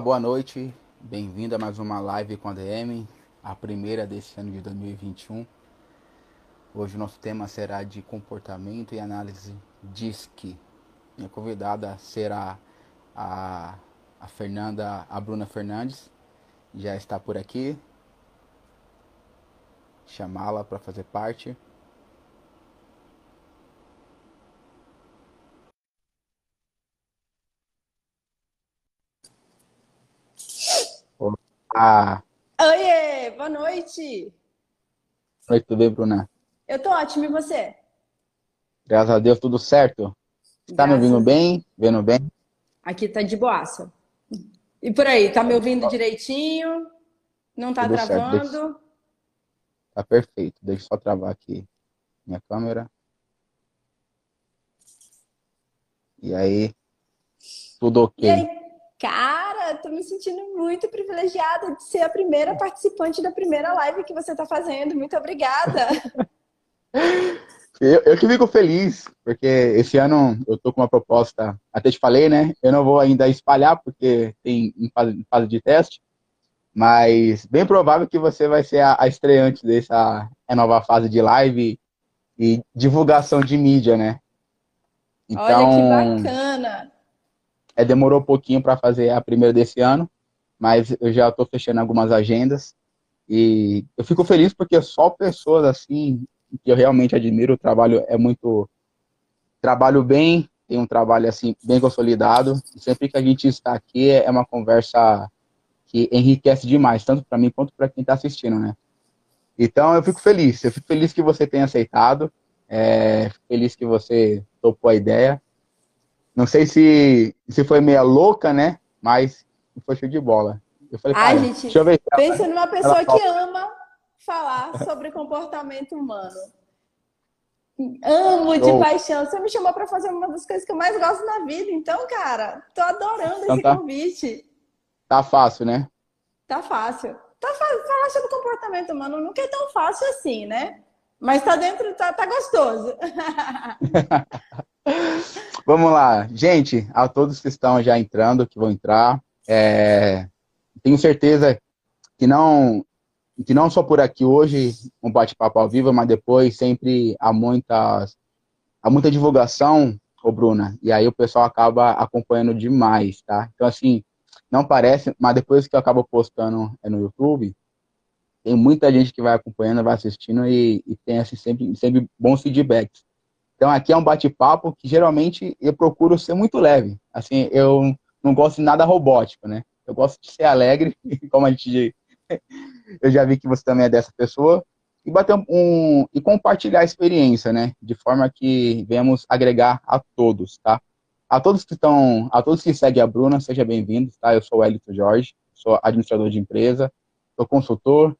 Boa noite. Bem-vindo a mais uma live com a DM, a primeira desse ano de 2021. Hoje o nosso tema será de comportamento e análise DISC. Minha convidada será a, a Fernanda, a Bruna Fernandes, já está por aqui. Chamá-la para fazer parte. Ah. Oiê, boa noite. Oi, tudo bem, Bruna? Eu tô ótimo, e você? Graças a Deus, tudo certo? Está me ouvindo bem? Vendo bem? Aqui tá de boaça. E por aí, tá me ouvindo direitinho? Não tá tudo travando? Deixa... Tá perfeito. Deixa eu só travar aqui minha câmera. E aí? Tudo ok? E aí? Cara, tô me sentindo muito privilegiada de ser a primeira participante da primeira live que você está fazendo. Muito obrigada. eu, eu que fico feliz, porque esse ano eu tô com uma proposta, até te falei, né? Eu não vou ainda espalhar, porque tem em fase, fase de teste, mas bem provável que você vai ser a, a estreante dessa nova fase de live e divulgação de mídia, né? Então, Olha que bacana! É, demorou um pouquinho para fazer a primeira desse ano, mas eu já estou fechando algumas agendas. E eu fico feliz porque só pessoas assim, que eu realmente admiro, o trabalho é muito. Trabalho bem, tem um trabalho assim, bem consolidado. E sempre que a gente está aqui, é uma conversa que enriquece demais, tanto para mim quanto para quem está assistindo, né? Então eu fico feliz, eu fico feliz que você tenha aceitado, é, feliz que você topou a ideia. Não sei se, se foi meia louca, né? Mas foi show de bola. Eu falei, Ai, gente, deixa eu ver pensa numa pessoa que ama falar sobre comportamento humano. Amo de oh. paixão. Você me chamou para fazer uma das coisas que eu mais gosto na vida. Então, cara, tô adorando então, esse tá, convite. Tá fácil, né? Tá fácil. Tá fácil. Falar sobre comportamento humano nunca é tão fácil assim, né? Mas tá dentro, tá, tá gostoso. Vamos lá. Gente, a todos que estão já entrando, que vão entrar, é, tenho certeza que não, que não só por aqui hoje, um bate-papo ao vivo, mas depois sempre há, muitas, há muita divulgação, ô Bruna, e aí o pessoal acaba acompanhando demais, tá? Então, assim, não parece, mas depois que eu acabo postando é no YouTube, tem muita gente que vai acompanhando, vai assistindo e, e tem assim, sempre, sempre bons feedbacks. Então aqui é um bate-papo que geralmente eu procuro ser muito leve. Assim, eu não gosto de nada robótico, né? Eu gosto de ser alegre, como a gente eu já vi que você também é dessa pessoa e bater um e compartilhar a experiência, né? De forma que venhamos agregar a todos, tá? A todos que estão, a todos que seguem a Bruna, seja bem-vindo, tá? Eu sou o Elito Jorge, sou administrador de empresa, sou consultor,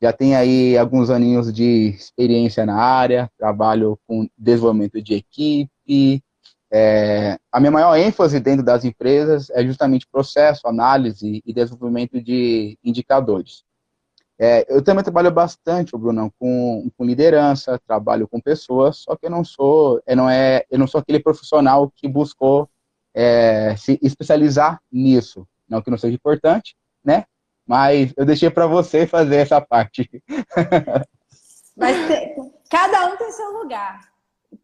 já tem aí alguns aninhos de experiência na área, trabalho com desenvolvimento de equipe. É, a minha maior ênfase dentro das empresas é justamente processo, análise e desenvolvimento de indicadores. É, eu também trabalho bastante, Bruno, com, com, liderança, trabalho com pessoas, só que eu não sou, eu não é, eu não sou aquele profissional que buscou é, se especializar nisso. Não que não seja importante, né? Mas eu deixei para você fazer essa parte. Mas cada um tem seu lugar.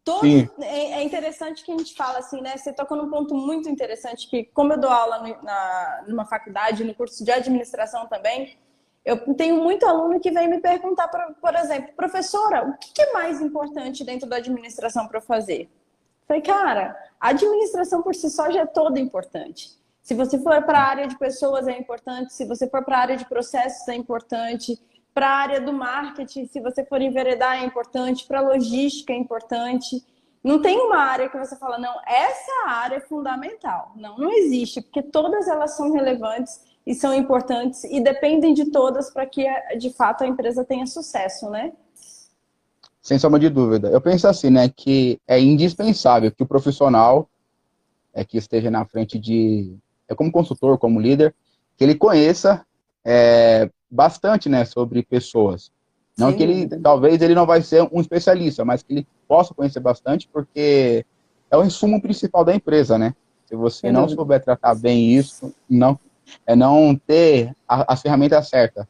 Todo, é, é, interessante que a gente fala assim, né? Você tocou num ponto muito interessante que, como eu dou aula no, na, numa faculdade, no curso de administração também, eu tenho muito aluno que vem me perguntar, por, por exemplo, professora, o que é mais importante dentro da administração para fazer? Eu falei, cara, a administração por si só já é toda importante. Se você for para a área de pessoas, é importante. Se você for para a área de processos, é importante. Para a área do marketing, se você for enveredar, é importante. Para logística, é importante. Não tem uma área que você fala, não, essa área é fundamental. Não, não existe, porque todas elas são relevantes e são importantes e dependem de todas para que, de fato, a empresa tenha sucesso, né? Sem sombra de dúvida. Eu penso assim, né, que é indispensável que o profissional é que esteja na frente de como consultor, como líder, que ele conheça é, bastante, né, sobre pessoas. Não Sim. que ele, talvez ele não vai ser um especialista, mas que ele possa conhecer bastante, porque é o insumo principal da empresa, né? Se você não souber tratar bem isso, não, É não ter a, as ferramentas certas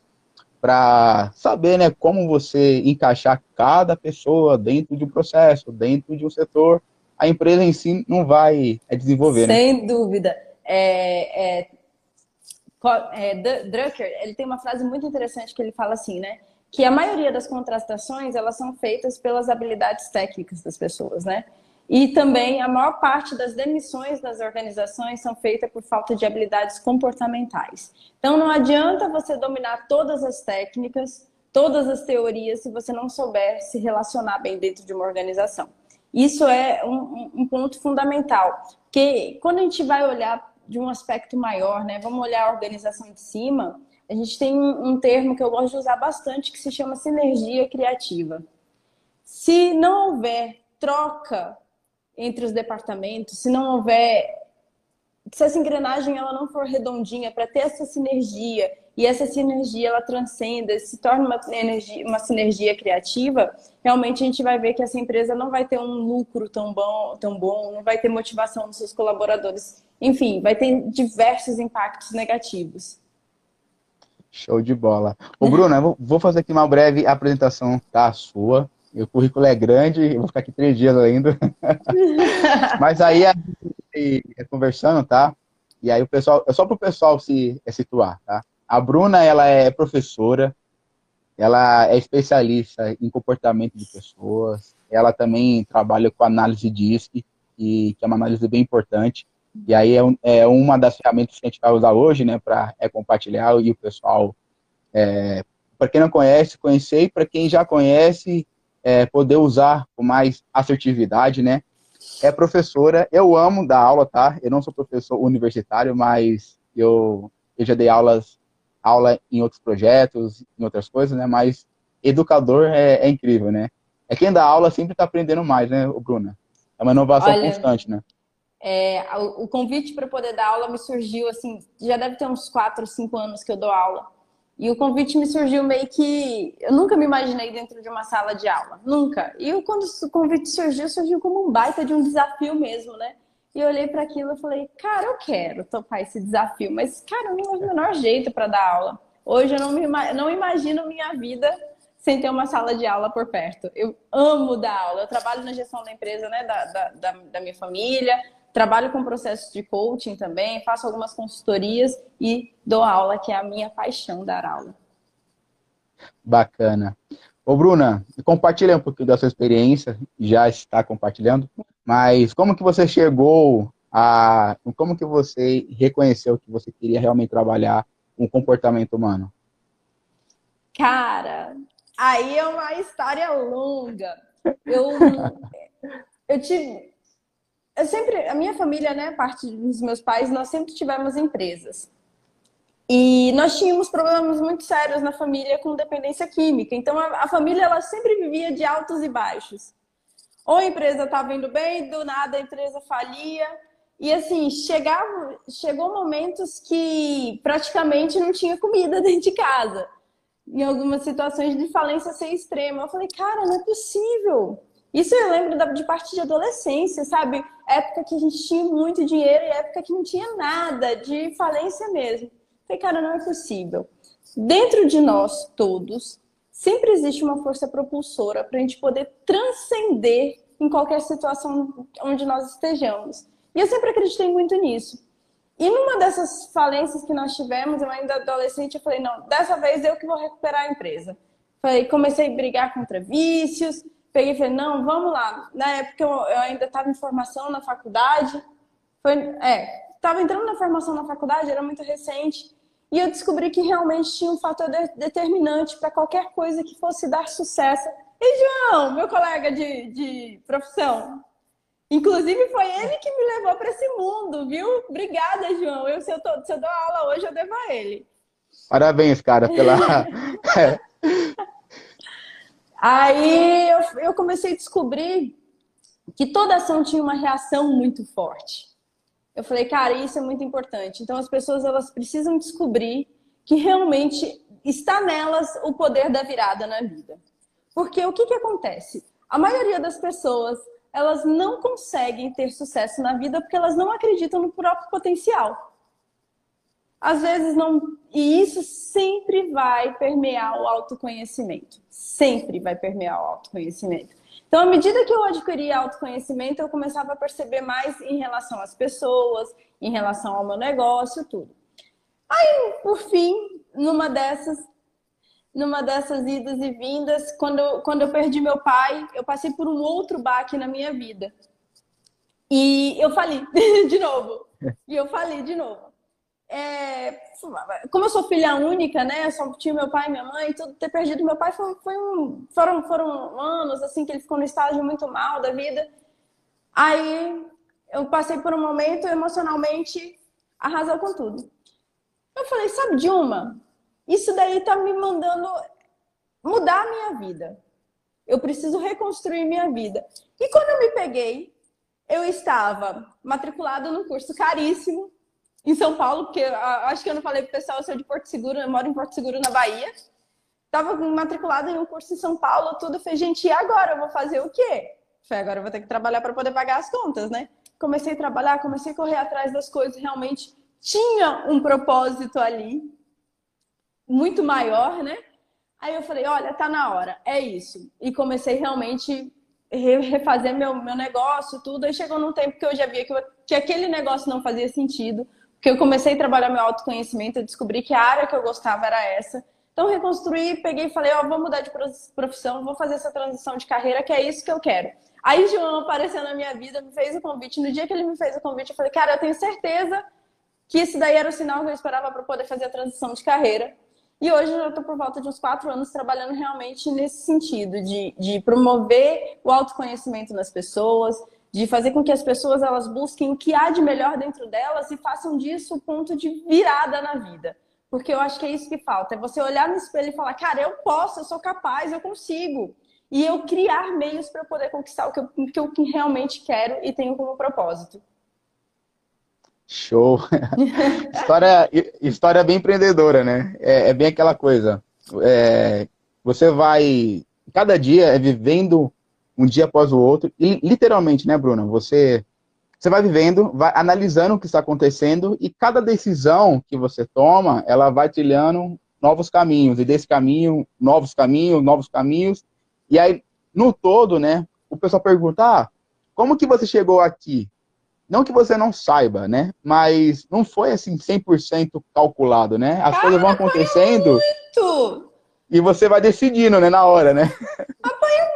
para saber, né, como você encaixar cada pessoa dentro de um processo, dentro de um setor. A empresa em si não vai é, desenvolver, né? Sem né? dúvida. É, é, é, Drucker, ele tem uma frase muito interessante que ele fala assim, né? Que a maioria das contratações, elas são feitas pelas habilidades técnicas das pessoas, né? E também a maior parte das demissões das organizações são feitas por falta de habilidades comportamentais. Então não adianta você dominar todas as técnicas, todas as teorias, se você não souber se relacionar bem dentro de uma organização. Isso é um, um ponto fundamental, que quando a gente vai olhar de um aspecto maior, né, vamos olhar a organização de cima, a gente tem um, um termo que eu gosto de usar bastante que se chama sinergia criativa. Se não houver troca entre os departamentos, se não houver se essa engrenagem ela não for redondinha para ter essa sinergia e essa sinergia ela transcenda, se torna uma, energia, uma sinergia criativa, realmente a gente vai ver que essa empresa não vai ter um lucro tão bom, tão bom, não vai ter motivação dos seus colaboradores, enfim, vai ter diversos impactos negativos. Show de bola. Ô, Bruna, vou fazer aqui uma breve apresentação da tá, sua. Meu currículo é grande, eu vou ficar aqui três dias ainda. Mas aí a gente conversando, tá? E aí o pessoal, é só para o pessoal se é situar, tá? A Bruna, ela é professora, ela é especialista em comportamento de pessoas, ela também trabalha com análise DISC, que é uma análise bem importante. E aí é, é uma das ferramentas que a gente vai usar hoje, né, para é compartilhar e o pessoal, é, para quem não conhece, conhecer, e para quem já conhece, é, poder usar com mais assertividade, né? É professora, eu amo dar aula, tá? Eu não sou professor universitário, mas eu, eu já dei aulas, aula em outros projetos, em outras coisas, né? Mas educador é, é incrível, né? É quem dá aula sempre está aprendendo mais, né, Bruna? É uma inovação Olha, constante, né? É, o, o convite para poder dar aula me surgiu, assim, já deve ter uns 4, 5 anos que eu dou aula. E o convite me surgiu meio que. Eu nunca me imaginei dentro de uma sala de aula. Nunca. E eu, quando o convite surgiu, surgiu como um baita de um desafio mesmo, né? E eu olhei para aquilo e falei, cara, eu quero topar esse desafio, mas, cara, não tenho o menor jeito para dar aula. Hoje eu não, me, não imagino minha vida sem ter uma sala de aula por perto. Eu amo dar aula. Eu trabalho na gestão da empresa, né, da, da, da, da minha família. Trabalho com processos de coaching também, faço algumas consultorias e dou aula, que é a minha paixão dar aula. Bacana. Ô, Bruna, compartilha um pouquinho da sua experiência, já está compartilhando, mas como que você chegou a... Como que você reconheceu que você queria realmente trabalhar um comportamento humano? Cara, aí é uma história longa. Eu, eu tive eu sempre, a minha família, né, parte dos meus pais, nós sempre tivemos empresas. E nós tínhamos problemas muito sérios na família com dependência química. Então a, a família ela sempre vivia de altos e baixos. Ou a empresa estava indo bem, do nada a empresa falia. E assim, chegava, chegou momentos que praticamente não tinha comida dentro de casa. Em algumas situações de falência ser extrema. Eu falei, cara, não é possível. Isso eu lembro de parte de adolescência, sabe? Época que a gente tinha muito dinheiro e época que não tinha nada, de falência mesmo. Falei, cara, não é possível. Dentro de nós todos, sempre existe uma força propulsora para a gente poder transcender em qualquer situação onde nós estejamos. E eu sempre acreditei muito nisso. E numa dessas falências que nós tivemos, eu ainda adolescente, eu falei, não, dessa vez eu que vou recuperar a empresa. Falei, comecei a brigar contra vícios, peguei e falei, não, vamos lá. Na época eu, ainda estava em formação na faculdade. Foi, é, estava entrando na formação na faculdade, era muito recente. E eu descobri que realmente tinha um fator de, determinante para qualquer coisa que fosse dar sucesso. E João, meu colega de, de profissão, Inclusive, foi ele que me levou para esse mundo, viu? Obrigada, João. Eu, se, eu tô, se eu dou aula hoje, eu devo a ele. Parabéns, cara, pela. Aí eu, eu comecei a descobrir que toda ação tinha uma reação muito forte. Eu falei, cara, isso é muito importante. Então as pessoas elas precisam descobrir que realmente está nelas o poder da virada na vida. Porque o que, que acontece? A maioria das pessoas elas não conseguem ter sucesso na vida porque elas não acreditam no próprio potencial. às vezes não. E isso sempre vai permear o autoconhecimento. Sempre vai permear o autoconhecimento. Então, à medida que eu adquiria autoconhecimento, eu começava a perceber mais em relação às pessoas, em relação ao meu negócio, tudo. Aí, por fim, numa dessas, numa dessas idas e vindas, quando quando eu perdi meu pai, eu passei por um outro baque na minha vida. E eu falei de novo. E eu falei de novo. É, como eu sou filha única, né? Só tinha meu pai e minha mãe, tudo ter perdido meu pai foi, foi um, foram, foram anos assim que ele ficou no estágio muito mal da vida. Aí eu passei por um momento emocionalmente arrasou com tudo. Eu falei, sabe, Dilma, isso daí tá me mandando mudar a minha vida. Eu preciso reconstruir minha vida. E quando eu me peguei, eu estava matriculada num curso caríssimo em São Paulo, porque acho que eu não falei pro pessoal, eu sou de Porto Seguro, eu moro em Porto Seguro, na Bahia. Estava matriculada em um curso em São Paulo, tudo. Falei, gente, e agora? Eu vou fazer o quê? Falei, agora eu vou ter que trabalhar para poder pagar as contas, né? Comecei a trabalhar, comecei a correr atrás das coisas, realmente tinha um propósito ali, muito maior, né? Aí eu falei, olha, tá na hora, é isso. E comecei realmente refazer meu, meu negócio, tudo. Aí chegou num tempo que eu já via que, eu, que aquele negócio não fazia sentido, porque eu comecei a trabalhar meu autoconhecimento, eu descobri que a área que eu gostava era essa. Então, reconstruí, peguei e falei, ó, oh, vou mudar de profissão, vou fazer essa transição de carreira, que é isso que eu quero. Aí, João apareceu na minha vida, me fez o convite. No dia que ele me fez o convite, eu falei, cara, eu tenho certeza que esse daí era o sinal que eu esperava para poder fazer a transição de carreira. E hoje eu estou por volta de uns quatro anos trabalhando realmente nesse sentido, de, de promover o autoconhecimento nas pessoas, de fazer com que as pessoas elas busquem o que há de melhor dentro delas e façam disso o ponto de virada na vida. Porque eu acho que é isso que falta, é você olhar no espelho e falar, cara, eu posso, eu sou capaz, eu consigo. E eu criar meios para poder conquistar o que eu, que eu realmente quero e tenho como propósito. Show! história, história bem empreendedora, né? É, é bem aquela coisa. É, você vai, cada dia é vivendo um dia após o outro, e literalmente, né, Bruna? Você, você vai vivendo, vai analisando o que está acontecendo, e cada decisão que você toma, ela vai trilhando novos caminhos, e desse caminho, novos caminhos, novos caminhos, e aí, no todo, né, o pessoal pergunta, ah, como que você chegou aqui? Não que você não saiba, né? Mas não foi assim 100% calculado, né? As Cara, coisas vão acontecendo. Muito! E você vai decidindo, né, na hora, né? Apanha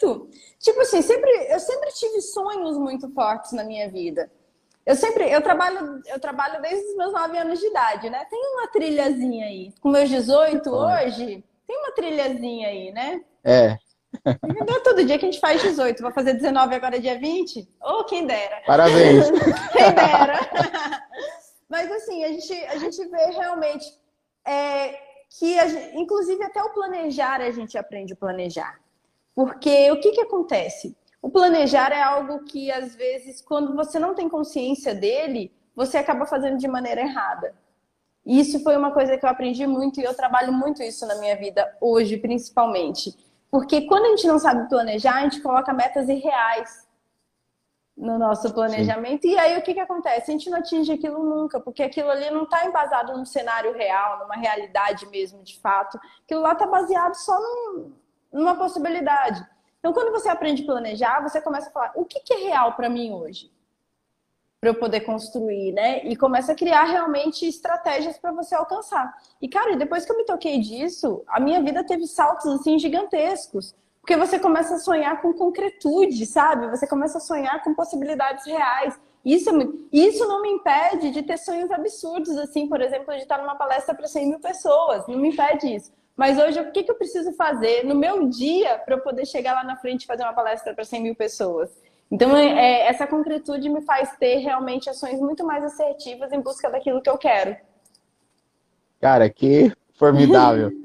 muito. Tipo assim, sempre, eu sempre tive sonhos muito fortes na minha vida. Eu sempre, eu trabalho, eu trabalho desde os meus 9 anos de idade, né? Tem uma trilhazinha aí. Com meus 18 hoje, tem uma trilhazinha aí, né? É. Não é todo dia que a gente faz 18. Vou fazer 19 agora, dia 20? Ou oh, quem dera. Parabéns. quem dera. Mas assim, a gente, a gente vê realmente é, que, gente, inclusive, até o planejar a gente aprende a planejar. Porque o que, que acontece? O planejar é algo que, às vezes, quando você não tem consciência dele, você acaba fazendo de maneira errada. E isso foi uma coisa que eu aprendi muito e eu trabalho muito isso na minha vida hoje, principalmente porque quando a gente não sabe planejar, a gente coloca metas irreais no nosso planejamento. Sim. E aí o que, que acontece? A gente não atinge aquilo nunca, porque aquilo ali não está embasado num cenário real, numa realidade mesmo, de fato. Aquilo lá está baseado só num, numa possibilidade. Então, quando você aprende a planejar, você começa a falar: o que, que é real para mim hoje? para eu poder construir, né? E começa a criar realmente estratégias para você alcançar. E cara, depois que eu me toquei disso, a minha vida teve saltos assim gigantescos, porque você começa a sonhar com concretude, sabe? Você começa a sonhar com possibilidades reais. Isso, é isso não me impede de ter sonhos absurdos, assim, por exemplo, de estar numa palestra para 100 mil pessoas. Não me impede isso. Mas hoje, o que, que eu preciso fazer no meu dia para eu poder chegar lá na frente e fazer uma palestra para 100 mil pessoas? Então, é, é, essa concretude me faz ter realmente ações muito mais assertivas em busca daquilo que eu quero. Cara, que formidável.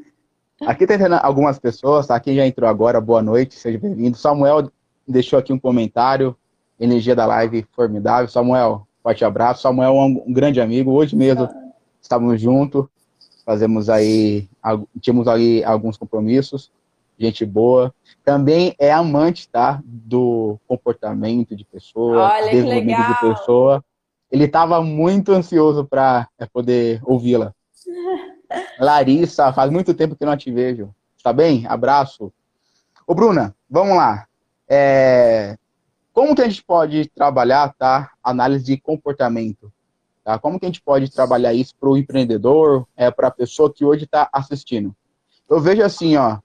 aqui tem algumas pessoas, tá? Quem já entrou agora, boa noite, seja bem-vindo. Samuel deixou aqui um comentário, energia da live formidável. Samuel, forte abraço. Samuel é um, grande amigo, hoje mesmo estávamos juntos, fazemos aí, tínhamos aí alguns compromissos gente boa. Também é amante, tá? Do comportamento de pessoa, Olha, desenvolvimento de pessoa. ele estava muito ansioso para é, poder ouvi-la. Larissa, faz muito tempo que não te vejo. Tá bem? Abraço. Ô, Bruna, vamos lá. É... Como que a gente pode trabalhar, tá? Análise de comportamento. Tá? Como que a gente pode trabalhar isso para o empreendedor, é, para a pessoa que hoje está assistindo? Eu vejo assim, ó.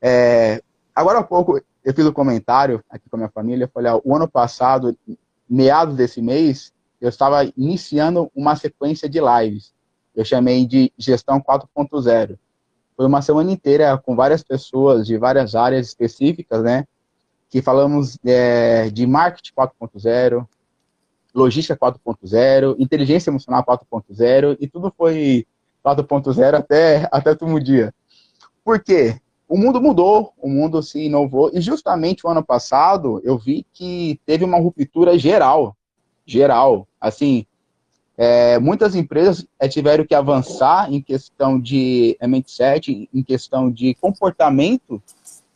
É... Agora há pouco eu fiz um comentário aqui com a minha família. Falei, ó, o ano passado, meados desse mês, eu estava iniciando uma sequência de lives. Eu chamei de Gestão 4.0. Foi uma semana inteira com várias pessoas de várias áreas específicas, né? Que falamos é, de marketing 4.0, logística 4.0, inteligência emocional 4.0, e tudo foi 4.0 até, até todo dia. Por quê? O mundo mudou, o mundo se inovou, e justamente o ano passado eu vi que teve uma ruptura geral, geral, assim, é, muitas empresas é, tiveram que avançar em questão de é, mindset, em questão de comportamento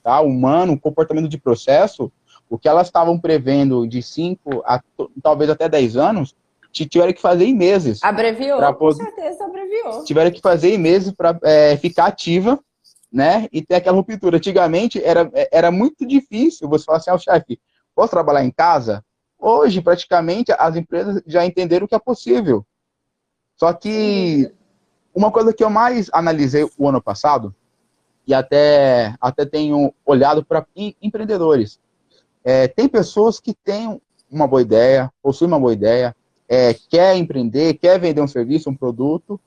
tá, humano, comportamento de processo, o que elas estavam prevendo de 5 a talvez até 10 anos, tiveram que fazer em meses. Abreviou, poder... com certeza abreviou. Tiveram que fazer em meses para é, ficar ativa, né, e ter aquela ruptura. Antigamente era, era muito difícil você falar assim, ao oh, chefe, posso trabalhar em casa? Hoje, praticamente, as empresas já entenderam que é possível. Só que uma coisa que eu mais analisei o ano passado, e até, até tenho olhado para empreendedores, é, tem pessoas que têm uma boa ideia, possuem uma boa ideia, é, quer empreender, quer vender um serviço, um produto,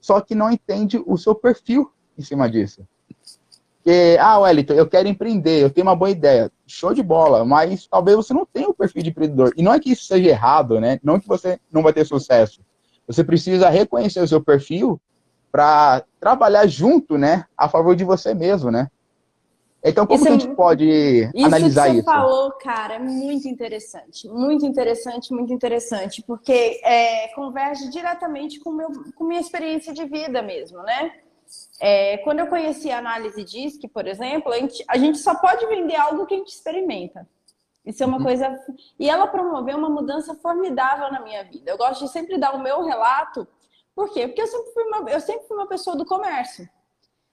só que não entende o seu perfil em cima disso. Que, ah, Wellington, eu quero empreender, eu tenho uma boa ideia. Show de bola, mas talvez você não tenha o perfil de empreendedor. E não é que isso seja errado, né? Não é que você não vai ter sucesso. Você precisa reconhecer o seu perfil para trabalhar junto, né? A favor de você mesmo, né? Então, como isso, que a gente pode isso analisar que você isso? falou, cara, é muito interessante. Muito interessante, muito interessante. Porque é, converge diretamente com, meu, com minha experiência de vida mesmo, né? É, quando eu conheci a análise DISC, por exemplo, a gente, a gente, só pode vender algo que a gente experimenta. Isso é uma uhum. coisa. E ela promoveu uma mudança formidável na minha vida. Eu gosto de sempre dar o meu relato. Por quê? Porque eu sempre fui uma, eu sempre fui uma pessoa do comércio.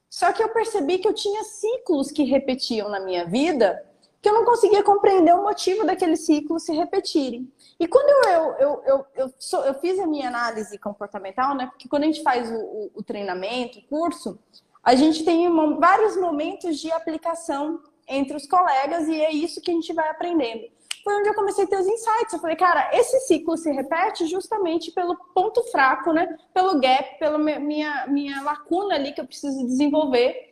Só que eu percebi que eu tinha ciclos que repetiam na minha vida que eu não conseguia compreender o motivo daqueles ciclos se repetirem. E quando eu, eu, eu, eu, eu, sou, eu fiz a minha análise comportamental, né? Porque quando a gente faz o, o, o treinamento, o curso, a gente tem uma, vários momentos de aplicação entre os colegas e é isso que a gente vai aprendendo. Foi onde eu comecei a ter os insights. Eu falei, cara, esse ciclo se repete justamente pelo ponto fraco, né? Pelo gap, pela minha, minha lacuna ali que eu preciso desenvolver.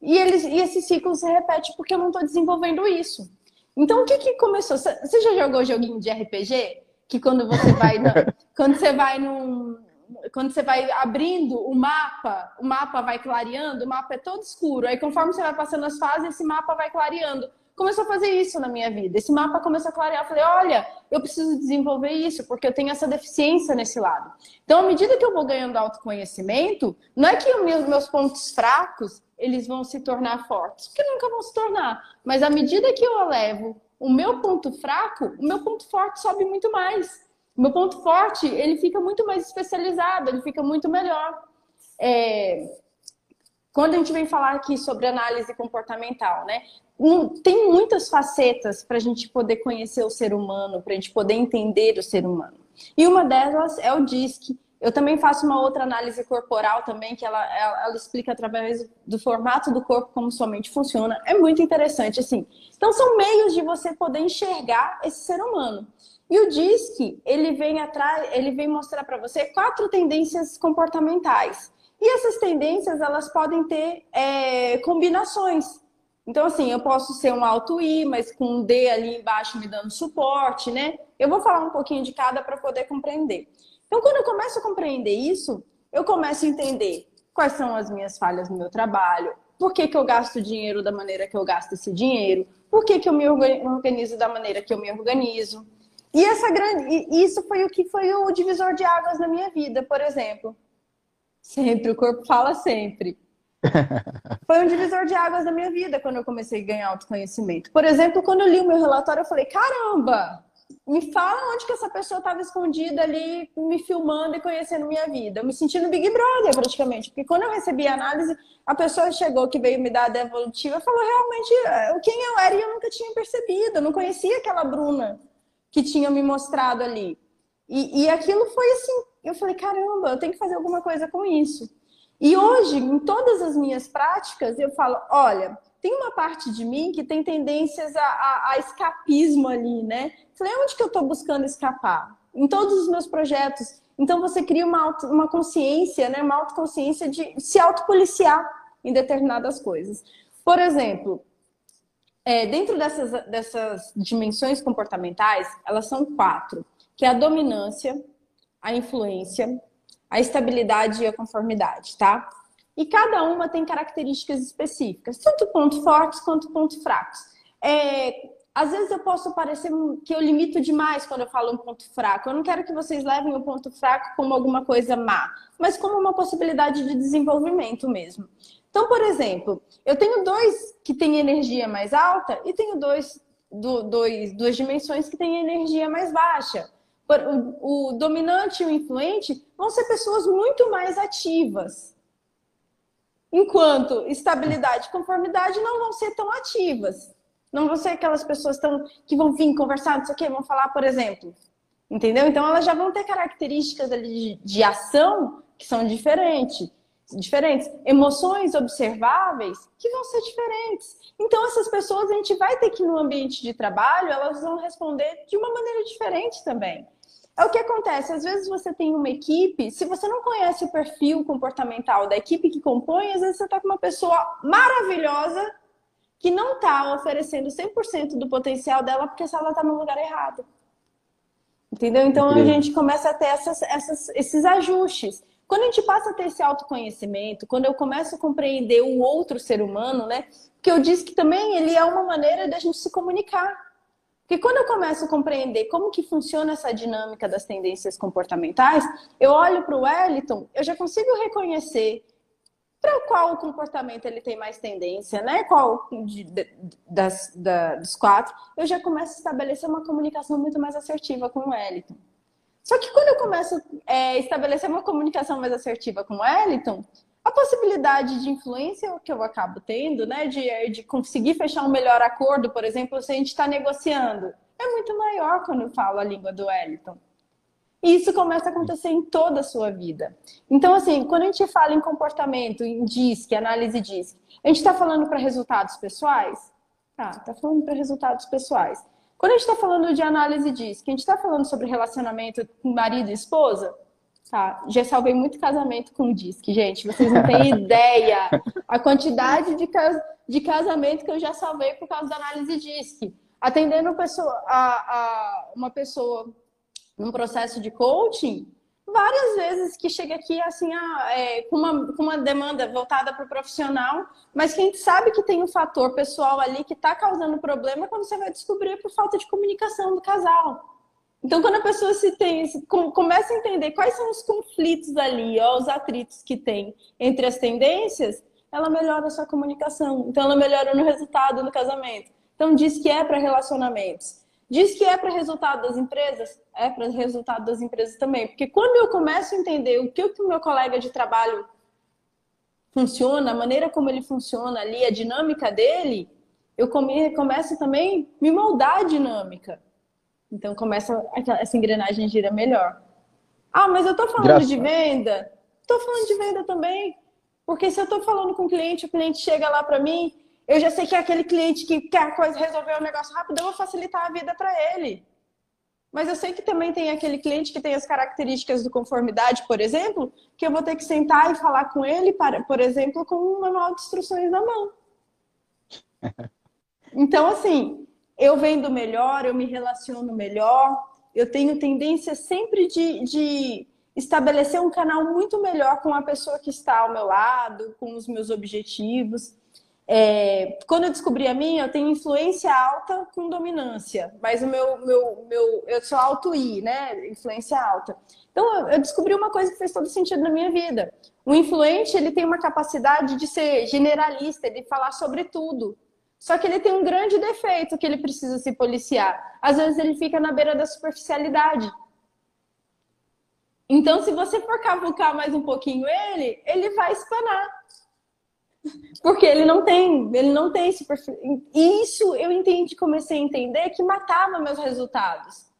E, eles, e esse ciclo se repete porque eu não estou desenvolvendo isso. Então, o que que começou? Você já jogou joguinho de RPG? Que quando você vai, na, quando você vai num, quando você vai abrindo o mapa, o mapa vai clareando, o mapa é todo escuro. Aí, conforme você vai passando as fases, esse mapa vai clareando. Começou a fazer isso na minha vida. Esse mapa começou a clarear. Eu falei, olha, eu preciso desenvolver isso, porque eu tenho essa deficiência nesse lado. Então, à medida que eu vou ganhando autoconhecimento, não é que os meus pontos fracos eles vão se tornar fortes, porque nunca vão se tornar. Mas à medida que eu elevo o meu ponto fraco, o meu ponto forte sobe muito mais. O meu ponto forte, ele fica muito mais especializado, ele fica muito melhor. É... Quando a gente vem falar aqui sobre análise comportamental, né? Tem muitas facetas para a gente poder conhecer o ser humano, para a gente poder entender o ser humano. E uma delas é o DISC, eu também faço uma outra análise corporal também, que ela, ela, ela, explica através do formato do corpo como sua mente funciona. É muito interessante, assim. Então, são meios de você poder enxergar esse ser humano. E o DISC, ele vem atrás, ele vem mostrar para você quatro tendências comportamentais. E essas tendências, elas podem ter é, combinações. Então, assim, eu posso ser um alto I, mas com um D ali embaixo me dando suporte, né? Eu vou falar um pouquinho de cada para poder compreender. Então, quando eu começo a compreender isso, eu começo a entender quais são as minhas falhas no meu trabalho, por que, que eu gasto dinheiro da maneira que eu gasto esse dinheiro, por que, que eu me organizo da maneira que eu me organizo. E essa grande, isso foi o que foi o divisor de águas na minha vida, por exemplo. Sempre, o corpo fala sempre. Foi um divisor de águas na minha vida quando eu comecei a ganhar autoconhecimento. Por exemplo, quando eu li o meu relatório, eu falei: caramba, me fala onde que essa pessoa estava escondida ali, me filmando e conhecendo minha vida. Eu me senti no Big Brother, praticamente. Porque quando eu recebi a análise, a pessoa chegou que veio me dar a devolutiva falou realmente é, quem eu era e eu nunca tinha percebido. Eu não conhecia aquela Bruna que tinha me mostrado ali. E, e aquilo foi assim, eu falei, caramba, eu tenho que fazer alguma coisa com isso. E hoje, em todas as minhas práticas, eu falo, olha, tem uma parte de mim que tem tendências a, a, a escapismo ali, né? Falei, onde que eu estou buscando escapar? Em todos os meus projetos. Então você cria uma, auto, uma consciência, né? Uma autoconsciência de se autopoliciar em determinadas coisas. Por exemplo, é, dentro dessas, dessas dimensões comportamentais, elas são quatro, que é a dominância, a influência, a estabilidade e a conformidade, tá? E cada uma tem características específicas, tanto pontos fortes quanto pontos fracos. É, às vezes eu posso parecer que eu limito demais quando eu falo um ponto fraco. Eu não quero que vocês levem o ponto fraco como alguma coisa má, mas como uma possibilidade de desenvolvimento mesmo. Então, por exemplo, eu tenho dois que têm energia mais alta e tenho dois, do, dois duas dimensões que têm energia mais baixa. O, o dominante e o influente vão ser pessoas muito mais ativas. Enquanto estabilidade e conformidade não vão ser tão ativas. Não vão ser aquelas pessoas tão, que vão vir conversar, não sei o quê, vão falar, por exemplo. Entendeu? Então elas já vão ter características ali de, de ação que são diferentes diferentes, emoções observáveis que vão ser diferentes. Então, essas pessoas a gente vai ter que, no ambiente de trabalho, elas vão responder de uma maneira diferente também. É o que acontece, às vezes você tem uma equipe, se você não conhece o perfil comportamental da equipe que compõe, às vezes você está com uma pessoa maravilhosa que não está oferecendo 100% do potencial dela porque ela está no lugar errado. Entendeu? Então a gente começa a ter essas, essas, esses ajustes. Quando a gente passa a ter esse autoconhecimento, quando eu começo a compreender o outro ser humano, né? Que eu disse que também ele é uma maneira da gente se comunicar. Porque quando eu começo a compreender como que funciona essa dinâmica das tendências comportamentais, eu olho para o Wellington, eu já consigo reconhecer para qual comportamento ele tem mais tendência, né? Qual de, das, da, dos quatro, eu já começo a estabelecer uma comunicação muito mais assertiva com o Wellington. Só que quando eu começo a é, estabelecer uma comunicação mais assertiva com o Wellington, a possibilidade de influência que eu acabo tendo, né, de, de conseguir fechar um melhor acordo, por exemplo, se a gente está negociando, é muito maior quando eu falo a língua do Wellington. E isso começa a acontecer em toda a sua vida. Então, assim, quando a gente fala em comportamento, em DISC, análise DISC, a gente está falando para resultados pessoais? Tá, está falando para resultados pessoais. Quando a gente está falando de análise DISC, a gente está falando sobre relacionamento marido e esposa? Tá, já salvei muito casamento com disque, gente. Vocês não têm ideia a quantidade de, cas de casamento que eu já salvei por causa da análise disque. Atendendo pessoa, a, a, uma pessoa num processo de coaching, várias vezes que chega aqui assim, ah, é, com, uma, com uma demanda voltada para o profissional, mas que a gente sabe que tem um fator pessoal ali que está causando problema quando você vai descobrir por falta de comunicação do casal. Então, quando a pessoa se tem, se começa a entender quais são os conflitos ali, ó, os atritos que tem entre as tendências, ela melhora a sua comunicação. Então, ela melhora no resultado no casamento. Então, diz que é para relacionamentos. Diz que é para resultado das empresas? É para resultado das empresas também. Porque quando eu começo a entender o que o meu colega de trabalho funciona, a maneira como ele funciona ali, a dinâmica dele, eu começo também a me moldar a dinâmica. Então começa essa engrenagem gira melhor. Ah, mas eu estou falando Graças. de venda? Estou falando de venda também. Porque se eu estou falando com o cliente, o cliente chega lá para mim, eu já sei que é aquele cliente que quer coisa, resolver um negócio rápido, eu vou facilitar a vida para ele. Mas eu sei que também tem aquele cliente que tem as características do conformidade, por exemplo, que eu vou ter que sentar e falar com ele, para, por exemplo, com um manual de instruções na mão. Então, assim, eu vendo melhor, eu me relaciono melhor, eu tenho tendência sempre de, de estabelecer um canal muito melhor com a pessoa que está ao meu lado, com os meus objetivos. É, quando eu descobri a minha, eu tenho influência alta com dominância, mas o meu, meu, meu eu sou alto I, né? Influência alta. Então eu descobri uma coisa que fez todo sentido na minha vida. O influente ele tem uma capacidade de ser generalista, de falar sobre tudo. Só que ele tem um grande defeito que ele precisa se policiar. Às vezes ele fica na beira da superficialidade. Então, se você for cavucar mais um pouquinho ele, ele vai espanar. Porque ele não tem, ele não tem esse perfil. Isso eu entendi, comecei a entender que matava meus resultados.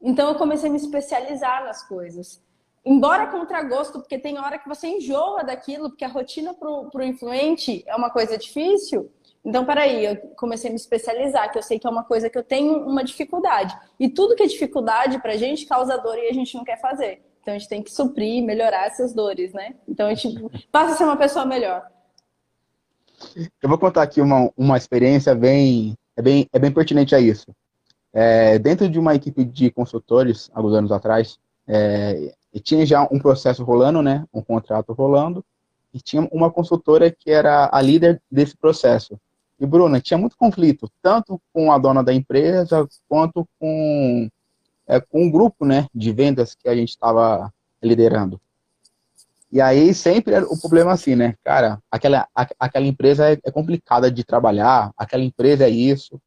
Então eu comecei a me especializar nas coisas. Embora contra gosto, porque tem hora que você enjoa daquilo, porque a rotina para o influente é uma coisa difícil. Então, peraí, eu comecei a me especializar, que eu sei que é uma coisa que eu tenho uma dificuldade. E tudo que é dificuldade para a gente causa dor e a gente não quer fazer. Então, a gente tem que suprir, melhorar essas dores, né? Então, a gente passa a ser uma pessoa melhor. Eu vou contar aqui uma, uma experiência bem é, bem, é bem pertinente a isso. É, dentro de uma equipe de consultores, alguns anos atrás, é, tinha já um processo rolando, né, um contrato rolando, e tinha uma consultora que era a líder desse processo. E, Bruna, tinha muito conflito, tanto com a dona da empresa, quanto com, é, com o grupo né, de vendas que a gente estava liderando. E aí sempre o problema assim, né? Cara, aquela, aquela empresa é, é, complicada de trabalhar, aquela empresa é isso.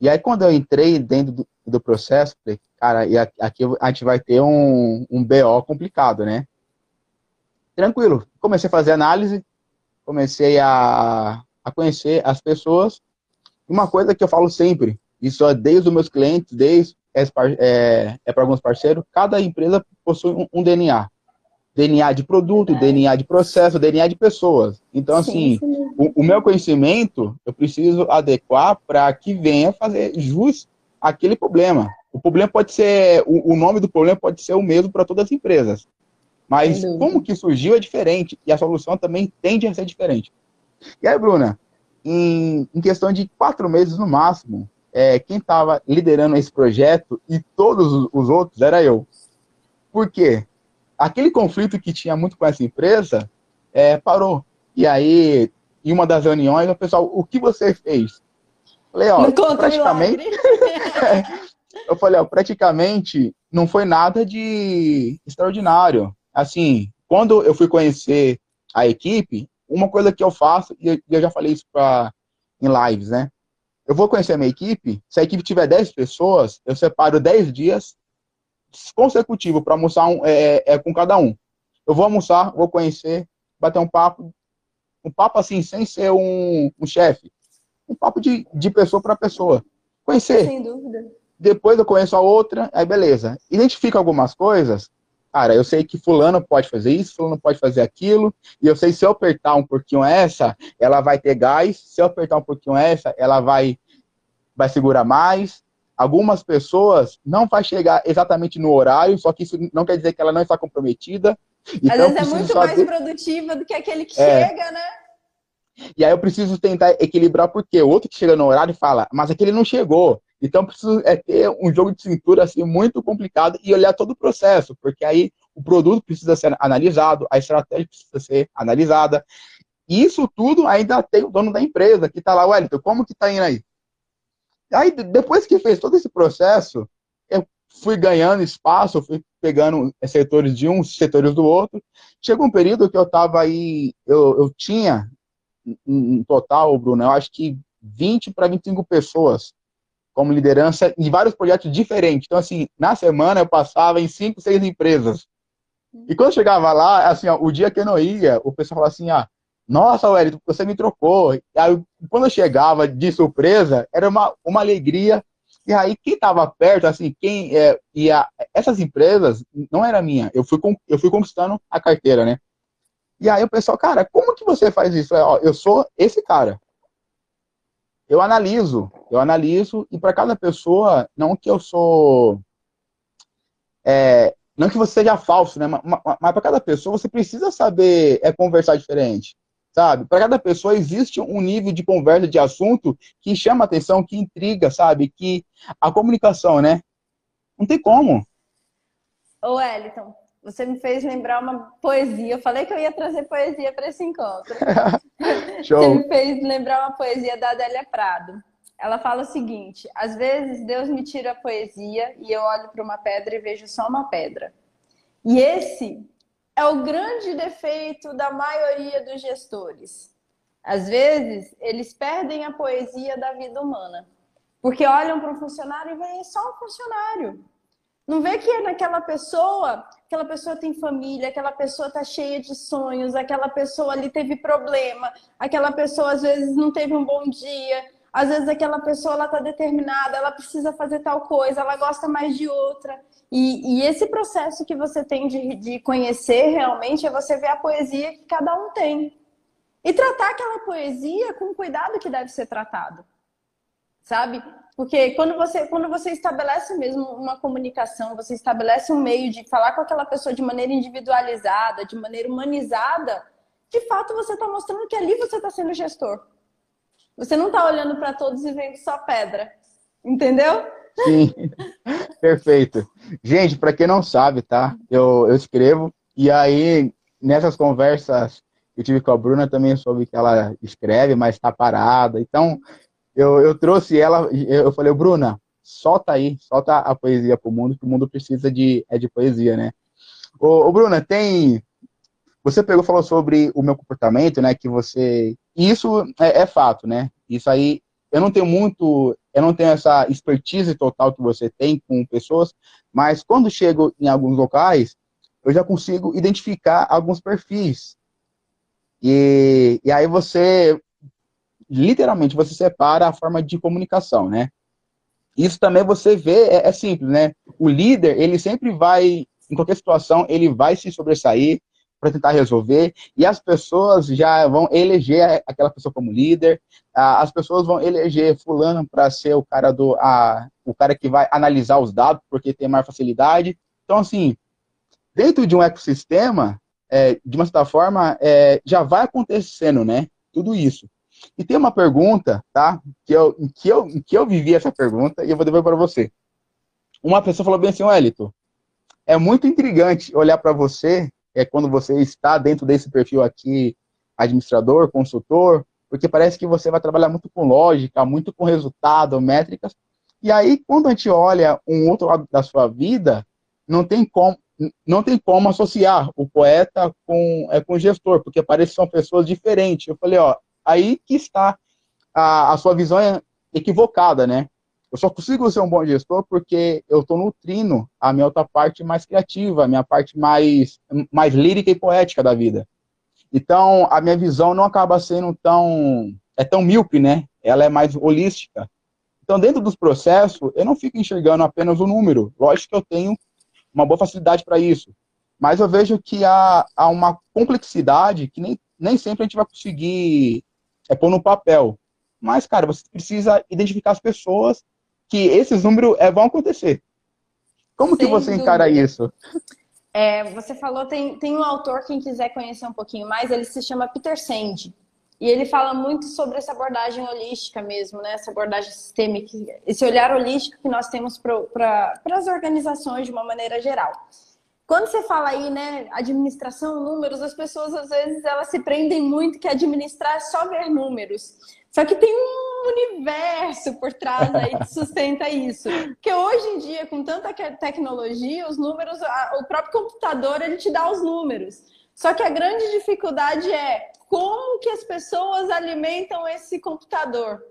E aí quando eu entrei dentro do, do processo, falei, cara, e aqui a gente vai ter um, um BO complicado, né? Tranquilo. Comecei a fazer análise, comecei a, a conhecer as pessoas. Uma coisa que eu falo sempre, isso é desde os meus clientes, desde é, é, é para alguns parceiros, cada empresa possui um, um DNA. DNA de produto, é. DNA de processo, DNA de pessoas. Então, assim, sim. O, o, meu conhecimento eu preciso adequar para que venha fazer jus aquele problema. O problema pode ser, o, o nome do problema pode ser o mesmo para todas as empresas. Mas como que surgiu é diferente e a solução também tende a ser diferente. E aí, Bruna, em, em questão de quatro meses no máximo, é, quem estava liderando esse projeto e todos os outros era eu. Por quê? aquele conflito que tinha muito com essa empresa é, parou. E aí, em uma das reuniões, o pessoal, o que você fez? Falei, ó, praticamente. eu falei, ó, praticamente não foi nada de extraordinário. Assim, quando eu fui conhecer a equipe, uma coisa que eu faço, e eu já falei isso pra, em lives, né? Eu vou conhecer a minha equipe, se a equipe tiver 10 pessoas, eu separo 10 dias consecutivo para almoçar um, é, é, é, com cada um. Eu vou almoçar, vou conhecer, bater um papo, um papo assim, sem ser um, um chefe. Um papo de, de pessoa para pessoa. Conhecer. Sem dúvida. Depois eu conheço a outra, aí beleza. Identifica algumas coisas, cara, eu sei que fulano pode fazer isso, fulano pode fazer aquilo, e eu sei se eu apertar um pouquinho essa, ela vai ter gás, se eu apertar um pouquinho essa, ela vai, vai segurar mais, Algumas pessoas não vai chegar exatamente no horário, só que isso não quer dizer que ela não está comprometida. Então, Às vezes é muito mais produtiva do que aquele que é. chega, né? E aí eu preciso tentar equilibrar, porque o outro que chega no horário fala, mas aquele não chegou. Então preciso é, ter um jogo de cintura assim muito complicado e olhar todo o processo, porque aí o produto precisa ser analisado, a estratégia precisa ser analisada. E isso tudo ainda tem o dono da empresa que está lá, Wellington, como que está indo aí? Aí, depois que fez todo esse processo, eu fui ganhando espaço, fui pegando setores de um, setores do outro. Chegou um período que eu estava aí, eu, eu tinha, em total, Bruno, eu acho que 20 para 25 pessoas como liderança em vários projetos diferentes. Então, assim, na semana eu passava em cinco, seis empresas. E quando chegava lá, assim, ó, o dia que eu não ia, o pessoal falava assim, ah, nossa, Wellington, você me trocou. E aí, quando eu chegava de surpresa, era uma, uma alegria. E aí, quem estava perto, assim, quem é, ia, essas empresas não era minha. Eu fui, eu fui conquistando a carteira, né? E aí o pessoal, cara, como que você faz isso? Eu, ó, eu sou esse cara. Eu analiso, eu analiso, e para cada pessoa, não que eu sou. É, não que você seja falso, né? Mas, mas para cada pessoa você precisa saber é, conversar diferente sabe? Para cada pessoa existe um nível de conversa, de assunto que chama atenção, que intriga, sabe? Que a comunicação, né? Não tem como. Ô, Eliton, você me fez lembrar uma poesia. Eu falei que eu ia trazer poesia para esse encontro. Você me fez lembrar uma poesia da Adélia Prado. Ela fala o seguinte: às vezes Deus me tira a poesia e eu olho para uma pedra e vejo só uma pedra. E esse é o grande defeito da maioria dos gestores. Às vezes, eles perdem a poesia da vida humana. Porque olham para um funcionário e veem só um funcionário. Não vê que é naquela pessoa, aquela pessoa tem família, aquela pessoa está cheia de sonhos, aquela pessoa ali teve problema, aquela pessoa às vezes não teve um bom dia, às vezes aquela pessoa ela está determinada, ela precisa fazer tal coisa, ela gosta mais de outra. E, e esse processo que você tem de, de conhecer realmente é você ver a poesia que cada um tem. E tratar aquela poesia com o cuidado que deve ser tratado. Sabe? Porque quando você, quando você estabelece mesmo uma comunicação, você estabelece um meio de falar com aquela pessoa de maneira individualizada, de maneira humanizada, de fato você está mostrando que ali você está sendo gestor. Você não está olhando para todos e vendo só pedra. Entendeu? Sim, perfeito. Gente, para quem não sabe, tá? Eu, eu escrevo e aí nessas conversas eu tive com a Bruna também soube que ela escreve, mas está parada. Então, eu, eu trouxe ela, eu falei, Bruna, solta aí, solta a poesia para o mundo, que o mundo precisa de, é de poesia, né? Ô, ô, Bruna, tem. Você pegou falou sobre o meu comportamento, né? Que você. Isso é, é, fato, né? Isso aí. Eu não tenho muito. Eu não tenho essa expertise total que você tem com pessoas, mas quando chego em alguns locais, eu já consigo identificar alguns perfis. E, e aí você literalmente você separa a forma de comunicação, né? Isso também você vê, é, é, simples, né? O líder, ele sempre vai, em qualquer situação, ele vai se sobressair para tentar resolver, e as pessoas já vão eleger aquela pessoa como líder, as pessoas vão eleger fulano para ser o cara do a, o cara que vai analisar os dados, porque tem maior facilidade. Então, assim, dentro de um ecossistema, é, de uma certa forma, é, já vai acontecendo, né? Tudo isso. E tem uma pergunta, tá? Que eu, que eu, que eu vivi essa pergunta e eu vou devolver para você. Uma pessoa falou bem assim, Wellington, é muito intrigante olhar para você, é quando você está dentro desse perfil aqui, administrador, consultor, porque parece que você vai trabalhar muito com lógica, muito com resultado, métricas. E aí, quando a gente olha um outro lado da sua vida, não tem como, não tem como associar o poeta com, é, com o gestor, porque parece que são pessoas diferentes. Eu falei, ó, aí que está a, a sua visão equivocada, né? Eu só consigo ser um bom gestor porque eu estou nutrindo a minha outra parte mais criativa, a minha parte mais, mais lírica e poética da vida. Então, a minha visão não acaba sendo tão, é tão míope, né? Ela é mais holística. Então, dentro dos processos, eu não fico enxergando apenas o número. Lógico que eu tenho uma boa facilidade para isso. Mas eu vejo que há, há uma complexidade que nem, nem sempre a gente vai conseguir é pôr no papel. Mas, cara, você precisa identificar as pessoas que esses números é, vão acontecer. Como Sem que você dúvida. encara isso? É, você falou, tem, tem um autor, quem quiser conhecer um pouquinho mais, ele se chama Peter Sand. E ele fala muito sobre essa abordagem holística mesmo, né? Essa abordagem sistêmica, esse olhar holístico que nós temos para as organizações de uma maneira geral. Quando você fala aí, né, administração, números, as pessoas às vezes elas se prendem muito que administrar é só ver números. Só que tem um universo por trás aí que sustenta isso. Porque hoje em dia, com tanta tecnologia, os números, o próprio computador, ele te dá os números. Só que a grande dificuldade é como que as pessoas alimentam esse computador.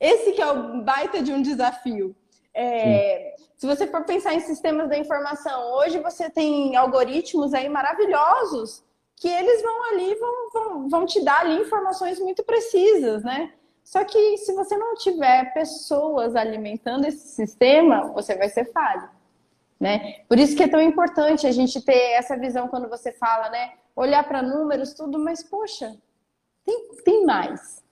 Esse que é o baita de um desafio. É, se você for pensar em sistemas da informação, hoje você tem algoritmos aí maravilhosos que eles vão ali, vão, vão, vão te dar ali informações muito precisas, né? Só que se você não tiver pessoas alimentando esse sistema, você vai ser falho, né? Por isso que é tão importante a gente ter essa visão quando você fala, né? Olhar para números, tudo, mas poxa, tem, tem mais.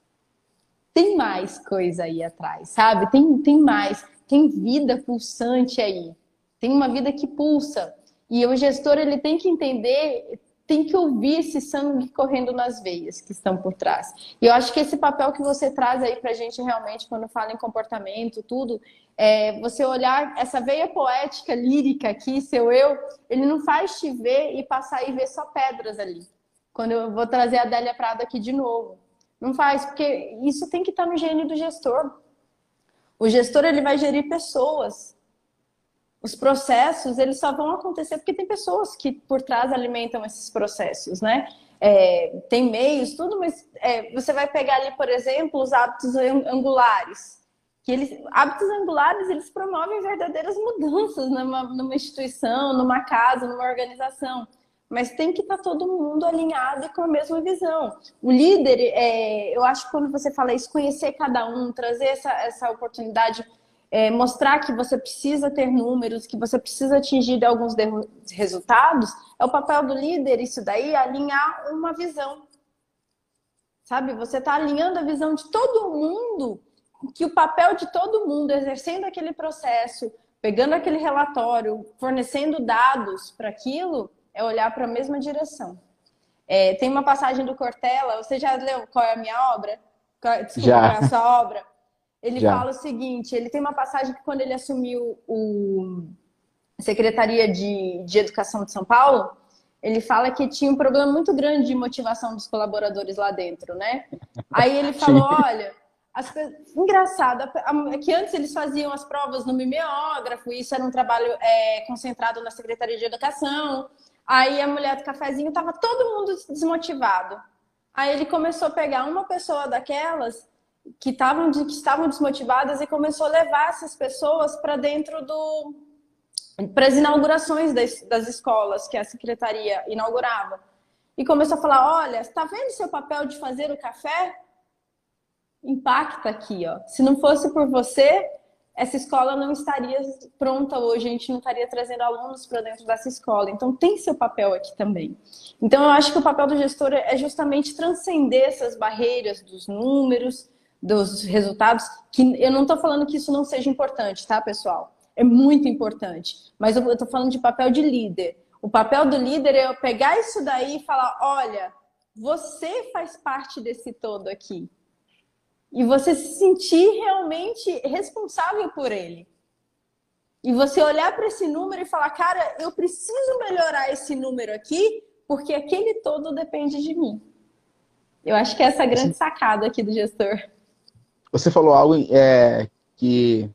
Tem mais coisa aí atrás, sabe? Tem, tem mais tem vida pulsante aí, tem uma vida que pulsa. E o gestor ele tem que entender, tem que ouvir esse sangue correndo nas veias que estão por trás. E eu acho que esse papel que você traz aí para a gente realmente, quando fala em comportamento, tudo, é você olhar essa veia poética, lírica aqui, seu eu, ele não faz te ver e passar e ver só pedras ali. Quando eu vou trazer a Adélia Prado aqui de novo. Não faz, porque isso tem que estar no gênio do gestor. O gestor ele vai gerir pessoas. os processos, eles só vão acontecer porque tem pessoas que por trás alimentam esses processos, né? É, tem meios, tudo, mas é, você vai pegar ali, por exemplo, os hábitos angulares. Que eles, hábitos angulares, eles promovem verdadeiras mudanças numa, numa instituição, numa casa, numa organização mas tem que estar tá todo mundo alinhado e com a mesma visão. O líder, é, eu acho que quando você fala isso, conhecer cada um, trazer essa, essa oportunidade é, mostrar que você precisa ter números, que você precisa atingir alguns resultados, é o papel do líder, isso daí, alinhar uma visão. Sabe? Você está alinhando a visão de todo mundo, que o papel de todo mundo, exercendo aquele processo, pegando aquele relatório, fornecendo dados para aquilo, é olhar para a mesma direção. É, tem uma passagem do Cortella, você já leu qual é a minha obra? Desculpa, já. qual é a sua obra? Ele Já. fala o seguinte: ele tem uma passagem que quando ele assumiu o Secretaria de, de Educação de São Paulo, ele fala que tinha um problema muito grande de motivação dos colaboradores lá dentro, né? Aí ele falou: olha. As, engraçado, é que antes eles faziam as provas no mimeógrafo, isso era um trabalho é, concentrado na Secretaria de Educação. Aí a mulher do cafezinho estava todo mundo desmotivado. Aí ele começou a pegar uma pessoa daquelas que, tavam, que estavam desmotivadas e começou a levar essas pessoas para dentro do para as inaugurações das, das, escolas que a secretaria inaugurava. E começou a falar: olha, está vendo seu papel de fazer o café? Impacta aqui, ó. Se não fosse por você, essa escola não estaria pronta hoje, a gente não estaria trazendo alunos para dentro dessa escola. Então, tem seu papel aqui também. Então, eu acho que o papel do gestor é justamente transcender essas barreiras dos números, dos resultados, que eu não estou falando que isso não seja importante, tá, pessoal? É muito importante. Mas eu estou falando de papel de líder. O papel do líder é eu pegar isso daí e falar: olha, você faz parte desse todo aqui. E você se sentir realmente responsável por ele. E você olhar para esse número e falar: cara, eu preciso melhorar esse número aqui, porque aquele todo depende de mim. Eu acho que é essa a grande sacada aqui do gestor. Você falou algo é, que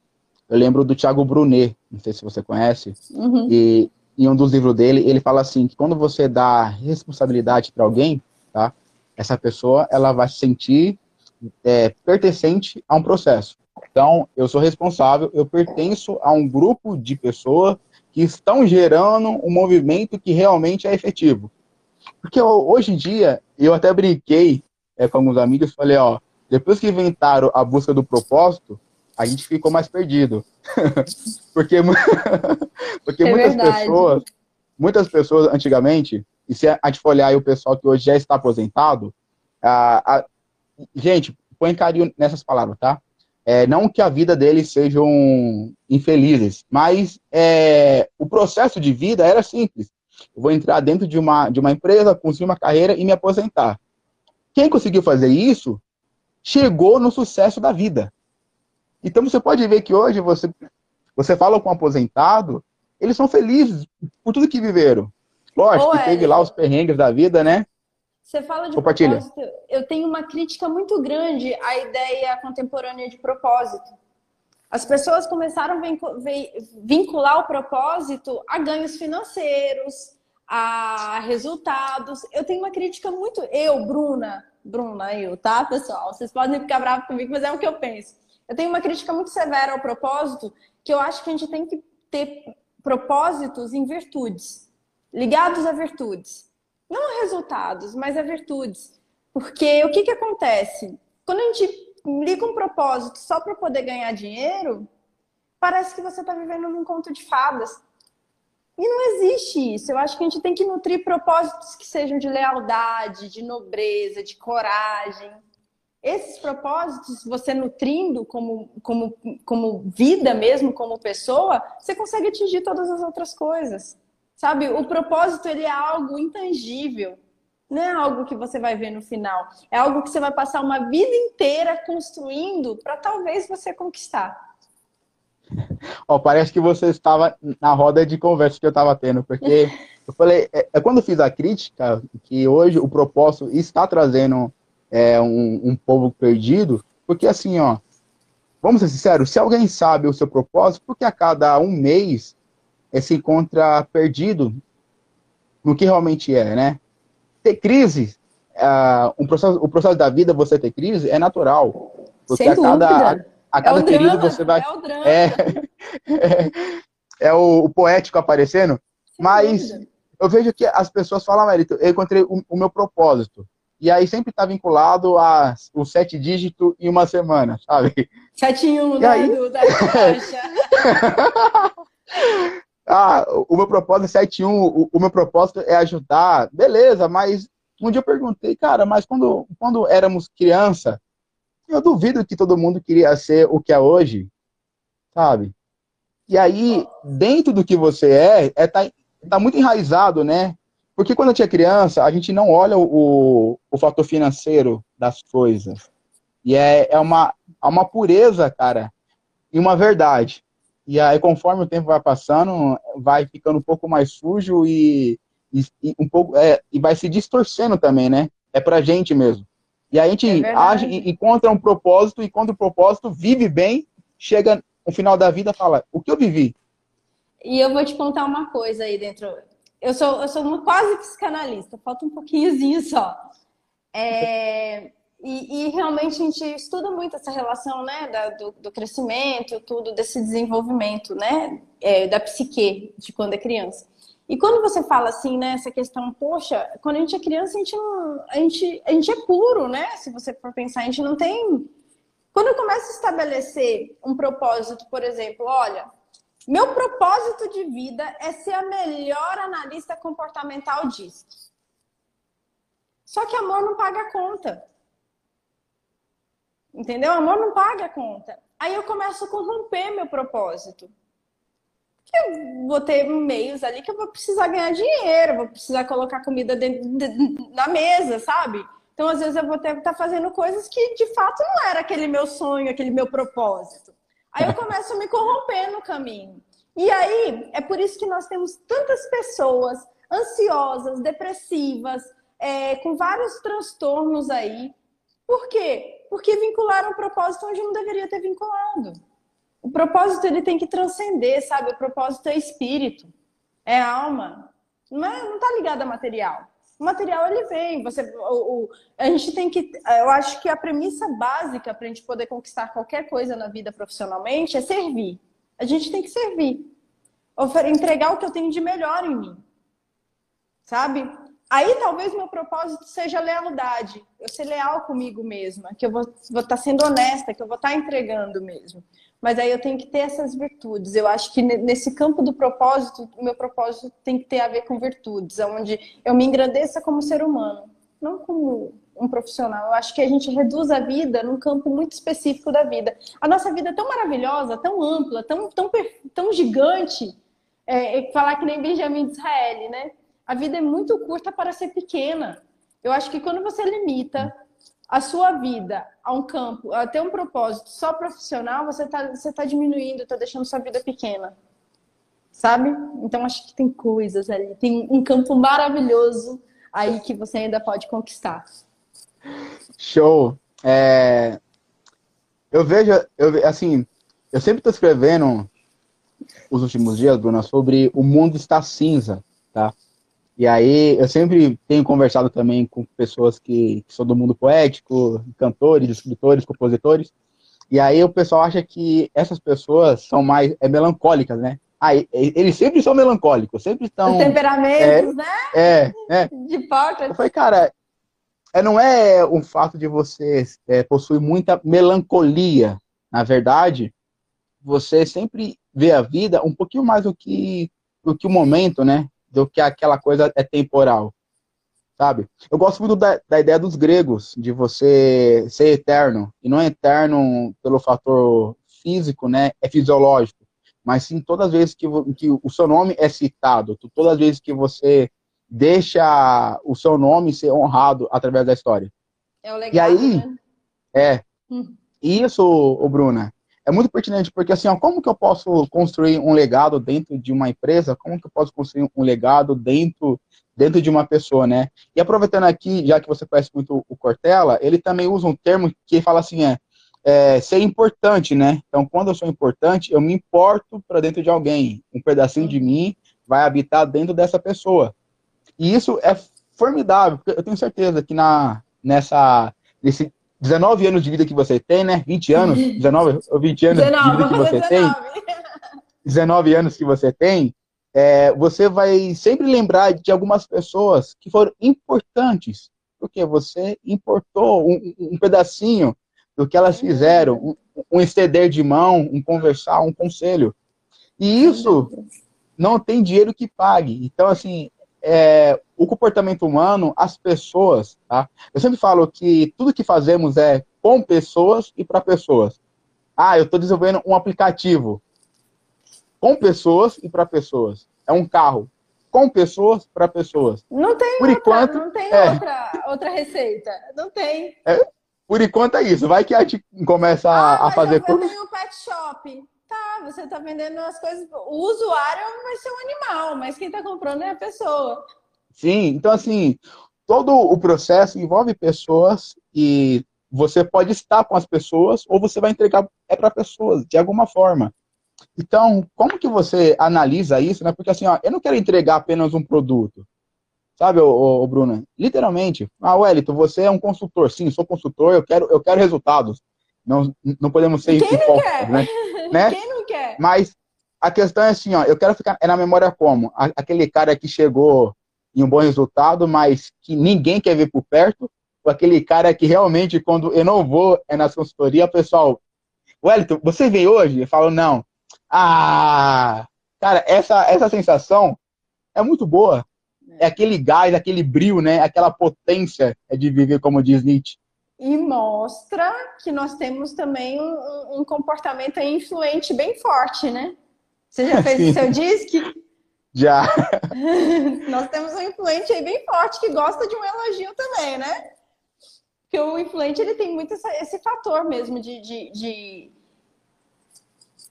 eu lembro do Thiago Brunet, não sei se você conhece, uhum. e em um dos livros dele, ele fala assim, que quando você dá responsabilidade para alguém, tá, essa pessoa ela vai se sentir é, pertencente a um processo. Então, eu sou responsável, eu pertenço a um grupo de pessoas que estão gerando um movimento que realmente é efetivo. Porque hoje em dia, eu até brinquei é, com alguns amigos, falei, ó, depois que inventaram a busca do propósito, a gente ficou mais perdido. porque porque é muitas verdade. pessoas, muitas pessoas antigamente, e se a gente for olhar o pessoal que hoje já está aposentado, a, a, gente, põe carinho nessas palavras, tá? É, não que a vida deles sejam infelizes, mas é, o processo de vida era simples. Eu vou entrar dentro de uma, de uma empresa, construir uma carreira e me aposentar. Quem conseguiu fazer isso chegou no sucesso da vida. Então você pode ver que hoje você, você fala com um aposentado, eles são felizes por tudo que viveram. Lógico, Ô, que teve lá os perrengues da vida, né? Você fala de Compartilha. propósito. Eu tenho uma crítica muito grande à ideia contemporânea de propósito. As pessoas começaram a vincular o propósito a ganhos financeiros, a resultados. Eu tenho uma crítica muito. Eu, Bruna, Bruna, eu, tá, pessoal? Vocês podem ficar bravos comigo, mas é o que eu penso. Eu tenho uma crítica muito severa ao propósito, que eu acho que a gente tem que ter propósitos em virtudes, ligados a virtudes. Não resultados, mas a virtudes. Porque o que, que acontece? Quando a gente liga um propósito só para poder ganhar dinheiro, parece que você está vivendo num conto de fadas. E não existe isso. Eu acho que a gente tem que nutrir propósitos que sejam de lealdade, de nobreza, de coragem. Esses propósitos, você nutrindo como, como, como vida mesmo, como pessoa, você consegue atingir todas as outras coisas. Sabe? O propósito, ele é algo intangível. Não é algo que você vai ver no final. É algo que você vai passar uma vida inteira construindo para talvez você conquistar. Ó, parece que você estava na roda de conversa que eu estava tendo, porque eu falei, é, é, quando eu fiz a crítica, que hoje o propósito está trazendo é, um, um povo perdido, porque assim, ó, vamos ser sinceros, se alguém sabe o seu propósito, porque a cada um mês se encontra perdido no que realmente é, né? Ter crise, uh, um processo, o processo da vida, você ter crise, é natural. Porque Sem a cada, a, a cada é período drama, você vai. É o drama. É, é, é o, o, poético aparecendo. Sem mas dúvida. eu vejo que as pessoas falam, Mérito, eu encontrei o, o meu propósito. E aí sempre está vinculado a os sete dígitos em uma semana, sabe? Sete em um, né, aí... da ah, o meu propósito é 7 1, o, o meu propósito é ajudar. Beleza, mas um dia eu perguntei, cara, mas quando, quando éramos criança, eu duvido que todo mundo queria ser o que é hoje, sabe? E aí, dentro do que você é, é tá, tá muito enraizado, né? Porque quando eu tinha criança, a gente não olha o, o fator financeiro das coisas. E é, é uma, é uma pureza, cara, e uma verdade. E aí, conforme o tempo vai passando, vai ficando um pouco mais sujo e, e, e um pouco é, e vai se distorcendo também, né? É pra gente mesmo. E a gente é age, encontra um propósito, e quando o propósito vive bem, chega no final da vida fala, o que eu vivi? E eu vou te contar uma coisa aí dentro. Eu sou, eu sou uma quase psicanalista, falta um pouquinhozinho só. É, e, e, realmente a gente estuda muito essa relação, né, da, do, do, crescimento, tudo desse desenvolvimento, né, é, da psique de quando é criança. E quando você fala assim, né, essa questão, poxa, quando a gente é criança, a gente, não, a gente, a gente é puro, né? Se você for pensar, a gente não tem. Quando eu começo a estabelecer um propósito, por exemplo, olha, meu propósito de vida é ser a melhor analista comportamental disso. Só que amor não paga conta. Entendeu? Amor não paga a conta. Aí eu começo a corromper meu propósito. Eu vou ter meios ali que eu vou precisar ganhar dinheiro, vou precisar colocar comida dentro, de, na mesa, sabe? Então, às vezes, eu vou estar tá fazendo coisas que de fato não era aquele meu sonho, aquele meu propósito. Aí eu começo a me corromper no caminho. E aí, é por isso que nós temos tantas pessoas ansiosas, depressivas, é, com vários transtornos aí. Por quê? Porque vincularam o propósito onde não deveria ter vinculado. O propósito ele tem que transcender, sabe? O propósito é espírito, é alma. Não, é, não tá ligado a material. O material ele vem, você, o, o, a gente tem que, eu acho que a premissa básica para a gente poder conquistar qualquer coisa na vida profissionalmente é servir. A gente tem que servir, entregar o que eu tenho de melhor em mim, sabe? Aí talvez meu propósito seja lealdade, eu ser leal comigo mesma, que eu vou estar tá sendo honesta, que eu vou estar tá entregando mesmo. Mas aí eu tenho que ter essas virtudes. Eu acho que nesse campo do propósito, o meu propósito tem que ter a ver com virtudes, onde eu me engrandeça como ser humano, não como um profissional. Eu acho que a gente reduz a vida num campo muito específico da vida. A nossa vida é tão maravilhosa, tão ampla, tão, tão, tão gigante, é, é falar que nem Benjamin Disraeli, né? A vida é muito curta para ser pequena. Eu acho que quando você limita a sua vida a um campo, a ter um propósito só profissional, você está você tá diminuindo, está deixando sua vida pequena. Sabe? Então acho que tem coisas ali, tem um campo maravilhoso aí que você ainda pode conquistar. Show. É... Eu vejo, eu, assim, eu sempre estou escrevendo os últimos dias, Bruna, sobre o mundo está cinza, tá? E aí eu sempre tenho conversado também com pessoas que, que são do mundo poético, cantores, escritores, compositores. E aí o pessoal acha que essas pessoas são mais é, melancólicas, né? Ah, eles sempre são melancólicos, sempre estão. Os temperamentos, é, né? É, é. De Hipócrates. Eu falei, cara, é, não é um fato de você é, possuir muita melancolia. Na verdade, você sempre vê a vida um pouquinho mais do que, do que o momento, né? Do que aquela coisa é temporal, sabe? Eu gosto muito da, da ideia dos gregos, de você ser eterno, e não é eterno pelo fator físico, né? É fisiológico, mas sim todas as vezes que, que o seu nome é citado, todas as vezes que você deixa o seu nome ser honrado através da história. É o legado, e aí, né? é. Hum. Isso, o Bruna, é muito pertinente, porque assim, ó, como que eu posso construir um legado dentro de uma empresa? Como que eu posso construir um legado dentro, dentro de uma pessoa, né? E aproveitando aqui, já que você conhece muito o Cortella, ele também usa um termo que fala assim, é, é, ser importante, né? Então, quando eu sou importante, eu me importo para dentro de alguém. Um pedacinho de mim vai habitar dentro dessa pessoa. E isso é formidável, porque eu tenho certeza que na, nessa, nesse 19 anos de vida que você tem, né? 20 anos, 19 ou 20 anos 19, de vida que você 19. tem, 19 anos que você tem, é, você vai sempre lembrar de algumas pessoas que foram importantes, porque você importou um, um pedacinho do que elas fizeram, um, um estender de mão, um conversar, um conselho. E isso não tem dinheiro que pague. Então, assim, é, o comportamento humano, as pessoas, tá? Eu sempre falo que tudo que fazemos é com pessoas e para pessoas. Ah, eu estou desenvolvendo um aplicativo com pessoas e para pessoas. É um carro com pessoas para pessoas. Não tem por outra, enquanto, não tem é, outra, outra receita. Não tem. É, por enquanto é isso. Vai que a gente começa ah, a fazer coisas. Eu tenho um pet shop. Tá, você está vendendo as coisas. O usuário vai ser um animal, mas quem está comprando é a pessoa. Sim, então assim, todo o processo envolve pessoas e você pode estar com as pessoas ou você vai entregar é para pessoas de alguma forma. Então, como que você analisa isso, né? Porque assim, ó, eu não quero entregar apenas um produto. Sabe, ô, ô, Bruna? Literalmente, ah, Wellington, você é um consultor. Sim, sou consultor, eu quero, eu quero resultados. Não, não podemos ser Quem não quer? né? né? Quem não quer? Mas a questão é assim, ó, eu quero ficar é na memória como? Aquele cara que chegou em um bom resultado, mas que ninguém quer ver por perto, ou aquele cara que realmente, quando eu não vou é nas consultorias, o pessoal, Wellington, você veio hoje? Eu falo, não. Ah, cara, essa, essa sensação é muito boa. É aquele gás, aquele brilho, né? Aquela potência de viver, como diz Nietzsche. E mostra que nós temos também um, um comportamento influente bem forte, né? Você já fez o seu disque? Já. nós temos um influente aí bem forte que gosta de um elogio também, né? Porque o influente ele tem muito essa, esse fator mesmo de, de, de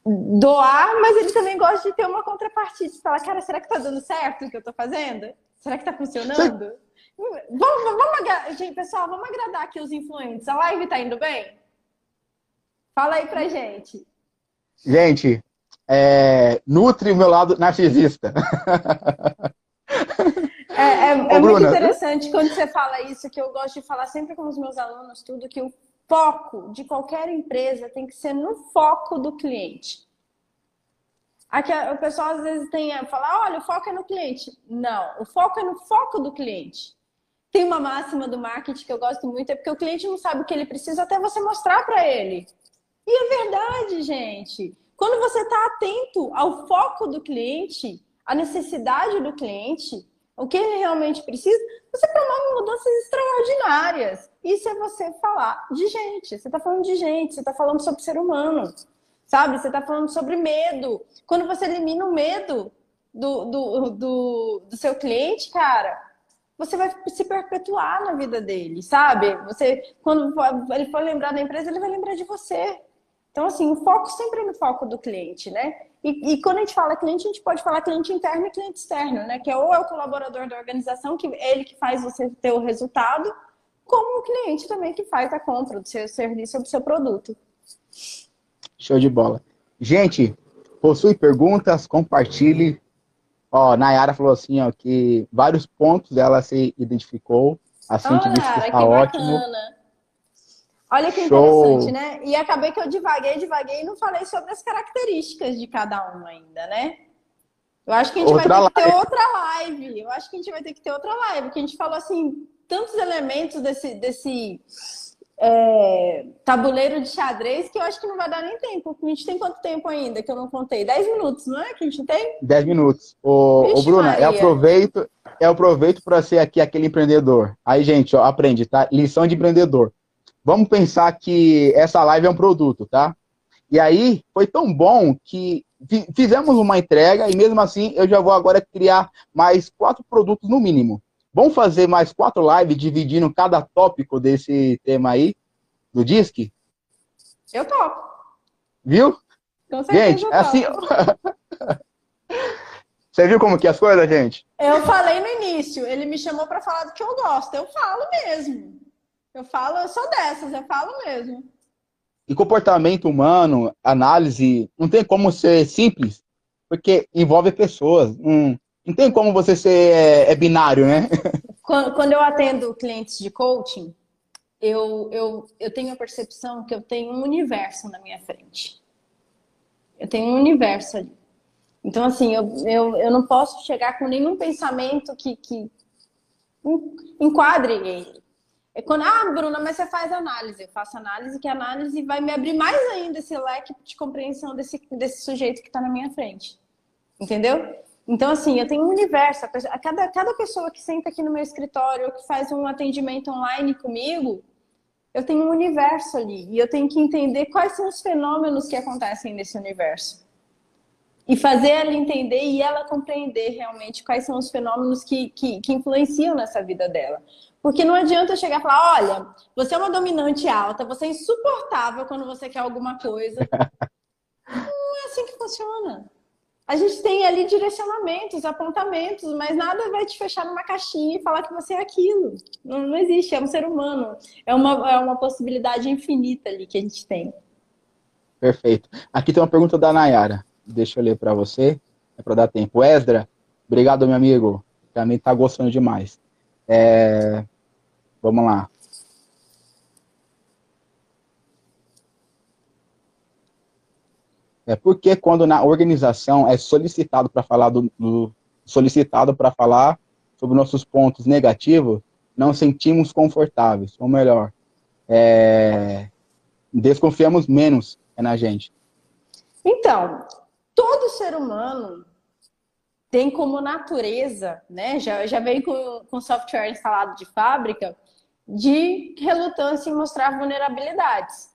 doar, mas ele também gosta de ter uma contrapartida. Fala, cara, será que tá dando certo o que eu tô fazendo? Será que tá funcionando? Vamos, vamos, gente, pessoal, vamos agradar aqui os influentes. A live tá indo bem? Fala aí pra gente. Gente, é, nutre o meu lado narcisista. É, é, é muito interessante quando você fala isso, que eu gosto de falar sempre com os meus alunos, tudo, que o foco de qualquer empresa tem que ser no foco do cliente. Aqui o pessoal às vezes tem fala, olha, o foco é no cliente. Não, o foco é no foco do cliente. Tem uma máxima do marketing que eu gosto muito, é porque o cliente não sabe o que ele precisa até você mostrar para ele. E é verdade, gente. Quando você está atento ao foco do cliente, à necessidade do cliente, o que ele realmente precisa, você promove mudanças extraordinárias. Isso é você falar de gente. Você está falando de gente, você está falando sobre ser humano. Sabe? Você está falando sobre medo. Quando você elimina o medo do, do, do, do seu cliente, cara, você vai se perpetuar na vida dele, sabe? Você, quando ele for lembrar da empresa, ele vai lembrar de você. Então, assim, o foco sempre é no foco do cliente, né? E, e, quando a gente fala cliente, a gente pode falar cliente interno e cliente externo, né? Que é ou é o colaborador da organização, que é ele que faz você ter o resultado, como o cliente também que faz a compra do seu serviço ou do seu produto. Show de bola. Gente, possui perguntas? Compartilhe. Ó, Nayara falou assim, ó, que vários pontos ela se identificou. Assim, oh, que disse que está ótimo. Bacana. Olha que Show. interessante, né? E acabei que eu divaguei, divaguei e não falei sobre as características de cada um ainda, né? Eu acho que a gente outra vai ter live. que ter outra live. Eu acho que a gente vai ter que ter outra live, porque a gente falou assim, tantos elementos desse, desse é, tabuleiro de xadrez que eu acho que não vai dar nem tempo. A gente tem quanto tempo ainda que eu não contei? Dez minutos, não é? Que a gente tem? Dez minutos. Ô, Vixe, ô Bruna, eu aproveito, eu aproveito para ser aqui aquele empreendedor. Aí, gente, ó, aprende, tá? Lição de empreendedor. Vamos pensar que essa live é um produto, tá? E aí foi tão bom que fizemos uma entrega e mesmo assim eu já vou agora criar mais quatro produtos no mínimo. Vamos fazer mais quatro lives dividindo cada tópico desse tema aí do DISC? Eu topo. Viu? gente, é assim. Você viu como que é as coisas, gente? Eu falei no início, ele me chamou para falar do que eu gosto. Eu falo mesmo. Eu falo, eu sou dessas, eu falo mesmo. e comportamento humano, análise, não tem como ser simples, porque envolve pessoas. Não, não tem como você ser é, é binário, né? Quando, quando, eu atendo clientes de coaching, eu, eu, eu tenho a percepção que eu tenho um universo na minha frente. Eu tenho um universo ali. Então, assim, eu, eu, eu não posso chegar com nenhum pensamento que, que enquadre ele. É quando, ah, Bruna, mas você faz análise. Eu faço análise, que a análise vai me abrir mais ainda esse leque de compreensão desse, desse sujeito que está na minha frente. Entendeu? Então, assim, eu tenho um universo. A cada, cada pessoa que senta aqui no meu escritório, ou que faz um atendimento online comigo, eu tenho um universo ali. E eu tenho que entender quais são os fenômenos que acontecem nesse universo. E fazer ela entender e ela compreender realmente quais são os fenômenos que, que, que influenciam nessa vida dela. Porque não adianta eu chegar e falar: olha, você é uma dominante alta, você é insuportável quando você quer alguma coisa. não é assim que funciona. A gente tem ali direcionamentos, apontamentos, mas nada vai te fechar numa caixinha e falar que você é aquilo. Não, não existe, é um ser humano. É uma, é uma possibilidade infinita ali que a gente tem. Perfeito. Aqui tem uma pergunta da Nayara. Deixa eu ler para você, é para dar tempo. Esdra, obrigado, meu amigo. Também está gostando demais. É... Vamos lá. É porque quando na organização é solicitado para falar do, do solicitado para falar sobre nossos pontos negativos, não sentimos confortáveis, ou melhor, é, desconfiamos menos na gente. Então, todo ser humano tem como natureza, né? Já, já vem com, com software instalado de fábrica, de relutância em mostrar vulnerabilidades.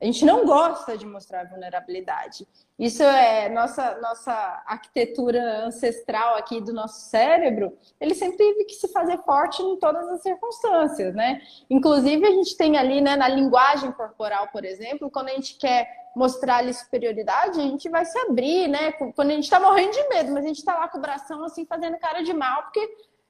A gente não gosta de mostrar vulnerabilidade. Isso é nossa nossa arquitetura ancestral aqui do nosso cérebro. Ele sempre teve que se fazer forte em todas as circunstâncias, né? Inclusive a gente tem ali, né, na linguagem corporal, por exemplo, quando a gente quer mostrar ali superioridade, a gente vai se abrir, né? Quando a gente está morrendo de medo, mas a gente está lá com o bração assim fazendo cara de mal, porque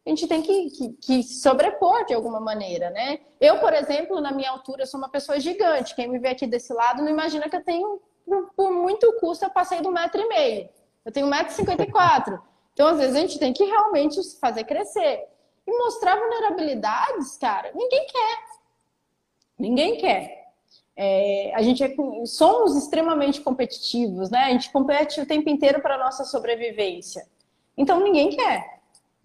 a gente tem que, que, que, sobrepor de alguma maneira, né? Eu, por exemplo, na minha altura, sou uma pessoa gigante. Quem me vê aqui desse lado não imagina que eu tenho, por muito custo, eu passei do metro e meio. Eu tenho 1,54m. Então, às vezes, a gente tem que realmente fazer crescer. E mostrar vulnerabilidades, cara, ninguém quer. Ninguém quer. É, a gente é, somos extremamente competitivos, né? A gente compete o tempo inteiro para nossa sobrevivência. Então, ninguém quer.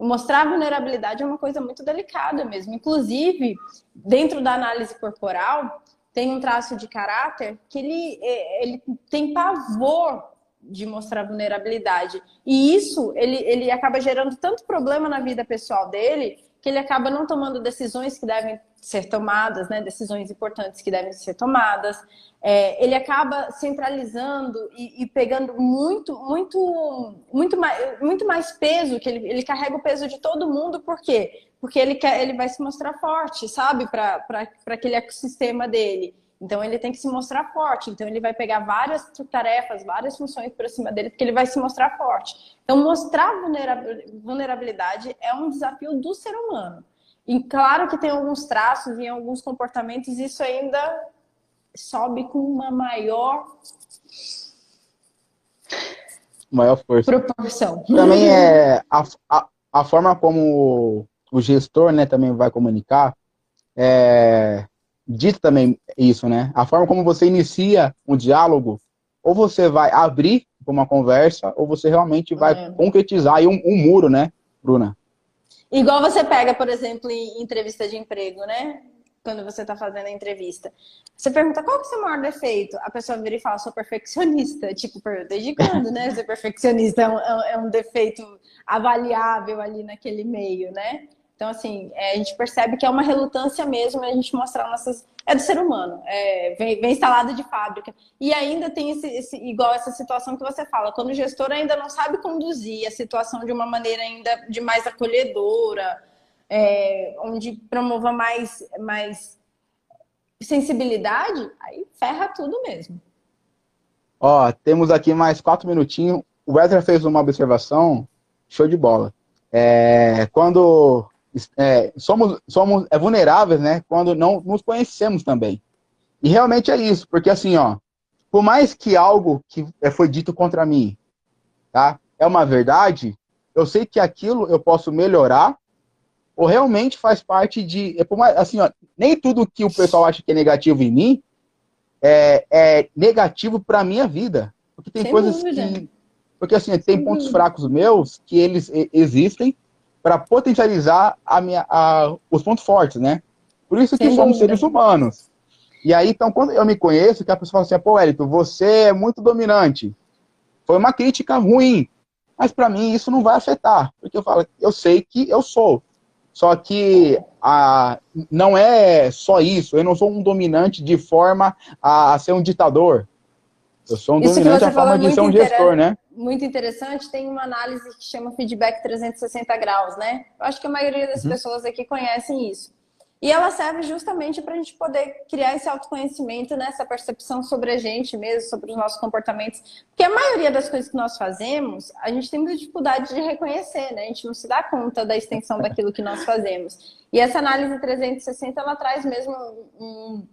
Mostrar vulnerabilidade é uma coisa muito delicada mesmo. Inclusive, dentro da análise corporal, tem um traço de caráter que ele, é, ele tem pavor de mostrar vulnerabilidade. E isso, ele, ele acaba gerando tanto problema na vida pessoal dele, que ele acaba não tomando decisões que devem ser tomadas, né, decisões importantes que devem ser tomadas. É, ele acaba centralizando e, e, pegando muito, muito, muito mais, muito mais peso, que ele, ele carrega o peso de todo mundo, por quê? Porque ele, quer, ele vai se mostrar forte, sabe, para aquele ecossistema dele. Então ele tem que se mostrar forte. Então ele vai pegar várias tarefas, várias funções para cima dele, porque ele vai se mostrar forte. Então mostrar vulnerabilidade é um desafio do ser humano. E claro que tem alguns traços e alguns comportamentos, isso ainda sobe com uma maior maior força. Proporção. Também é a, a, a forma como o gestor, né, também vai comunicar, é, dito também isso, né? A forma como você inicia um diálogo, ou você vai abrir uma conversa, ou você realmente vai é. concretizar aí um, um muro, né, Bruna? Igual você pega, por exemplo, em entrevista de emprego, né? Quando você está fazendo a entrevista. Você pergunta qual que é o seu maior defeito? A pessoa vira e fala, sou perfeccionista. Tipo, desde quando, né? Ser perfeccionista é um, é um defeito avaliável ali naquele meio, né? Então, assim, é, a gente percebe que é uma relutância mesmo a gente mostrar nossas. É do ser humano, é, vem, vem instalado de fábrica. E ainda tem esse, esse, igual essa situação que você fala, quando o gestor ainda não sabe conduzir a situação de uma maneira ainda de mais acolhedora, é, onde promova mais, mais sensibilidade, aí ferra tudo mesmo. Ó, temos aqui mais quatro minutinhos. O Wesley fez uma observação, show de bola. É, quando é, somos, somos é, vulneráveis, né? Quando não nos conhecemos também. E realmente é isso, porque assim, ó, por mais que algo que é, foi dito contra mim, tá, é uma verdade, eu sei que aquilo eu posso melhorar ou realmente faz parte de, é por mais, assim, ó, nem tudo que o pessoal acha que é negativo em mim é, é negativo para minha vida, porque tem Sem coisas dúvida. que, porque assim, tem Sem pontos dúvida. fracos meus que eles existem para potencializar a minha, a, os pontos fortes, né? Por isso que Sem somos dúvida. seres humanos. E aí, então, quando eu me conheço, que a pessoa fala assim, pô, Elito, você é muito dominante. Foi uma crítica ruim. Mas para mim isso não vai afetar. Porque eu falo, eu sei que eu sou. Só que a, não é só isso. Eu não sou um dominante de forma a, a ser um ditador. Eu sou um isso dominante a forma de ser um gestor, né? Muito interessante. Tem uma análise que chama feedback 360 graus, né? Eu acho que a maioria das uhum. pessoas aqui conhecem isso. E ela serve justamente para a gente poder criar esse autoconhecimento, né? essa percepção sobre a gente mesmo, sobre os nossos comportamentos. Porque a maioria das coisas que nós fazemos, a gente tem muita dificuldade de reconhecer, né? A gente não se dá conta da extensão daquilo que nós fazemos. E essa análise 360, ela traz mesmo um,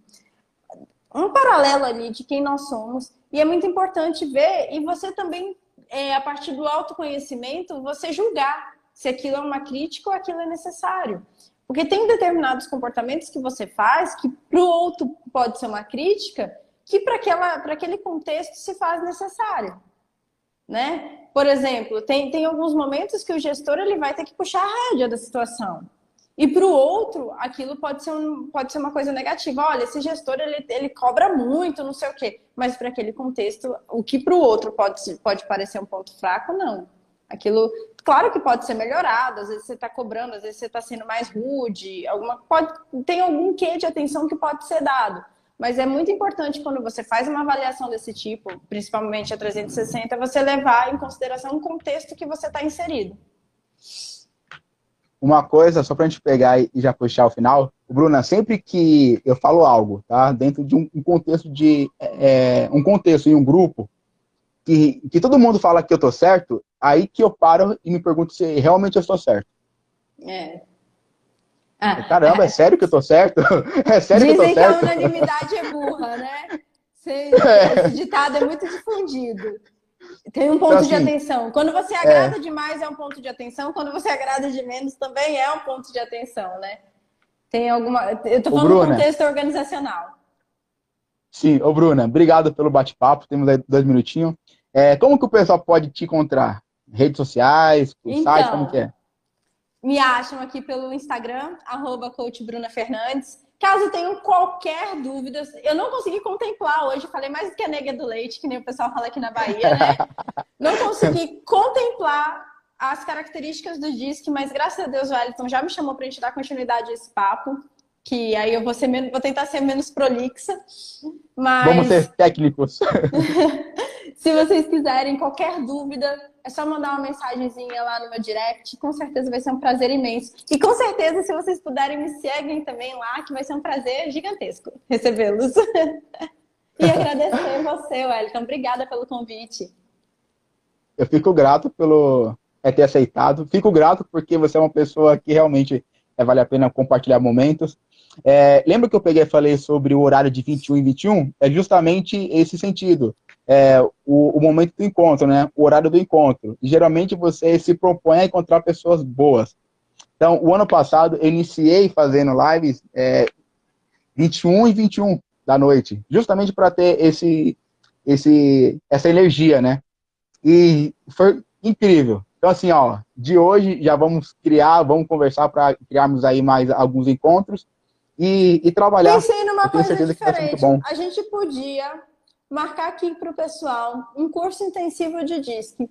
um paralelo ali de quem nós somos. E é muito importante ver, e você também, é, a partir do autoconhecimento, você julgar se aquilo é uma crítica ou aquilo é necessário. Porque tem determinados comportamentos que você faz que para o outro pode ser uma crítica, que para aquele contexto se faz necessário. Né? Por exemplo, tem, tem alguns momentos que o gestor ele vai ter que puxar a rédea da situação. E para o outro, aquilo pode ser, um, pode ser uma coisa negativa. Olha, esse gestor ele, ele cobra muito, não sei o quê. Mas para aquele contexto, o que para o outro pode, pode parecer um ponto fraco, não. Aquilo, claro que pode ser melhorado, às vezes você está cobrando, às vezes você está sendo mais rude, alguma, pode, tem algum quê de atenção que pode ser dado. Mas é muito importante quando você faz uma avaliação desse tipo, principalmente a 360, você levar em consideração o contexto que você está inserido. Uma coisa, só para a gente pegar e já puxar o final, Bruna, sempre que eu falo algo, tá, dentro de um, contexto de é, um contexto em um grupo, que, que todo mundo fala que eu tô certo, aí que eu paro e me pergunto se realmente eu estou certo. É. Ah, Caramba, é. é. sério que eu tô certo? É sério Dizem que eu tô certo? que a unanimidade é burra, né? É. Esse ditado é muito difundido. Tem um ponto então, assim, de atenção. Quando você agrada é... demais é um ponto de atenção, quando você agrada de menos também é um ponto de atenção, né? Tem alguma. Eu tô falando Bruna, contexto organizacional. Sim, ô Bruna, obrigado pelo bate-papo. Temos aí dois minutinhos. É, como que o pessoal pode te encontrar? Redes sociais, então, site, como que é? Me acham aqui pelo Instagram, arroba coach Bruna Fernandes. Caso tenham qualquer dúvida, eu não consegui contemplar hoje, falei mais do que a nega do leite, que nem o pessoal fala aqui na Bahia, né? não consegui contemplar as características do disque, mas graças a Deus o Wellington já me chamou para a gente dar continuidade a esse papo que aí eu vou, ser menos, vou tentar ser menos prolixa. Mas... Vamos ser técnicos. Se vocês quiserem qualquer dúvida, é só mandar uma mensagenzinha lá no meu direct. Com certeza vai ser um prazer imenso. E com certeza, se vocês puderem, me seguem também lá, que vai ser um prazer gigantesco recebê-los. e agradecer você, Wellington. Obrigada pelo convite. Eu fico grato pelo é, ter aceitado. Fico grato porque você é uma pessoa que realmente é, vale a pena compartilhar momentos. É, lembra que eu peguei e falei sobre o horário de 21 e 21? É justamente esse sentido. É, o, o, momento do encontro, né? O horário do encontro. Geralmente você se propõe a encontrar pessoas boas. Então, o ano passado, eu iniciei fazendo lives é, 21 e 21 da noite, justamente para ter esse, esse, essa energia, né? E foi incrível. Então, assim, ó, de hoje já vamos criar, vamos conversar para criarmos aí mais alguns encontros e, e trabalhar. Pensei numa coisa diferente. A gente podia marcar aqui para o pessoal um curso intensivo de disque.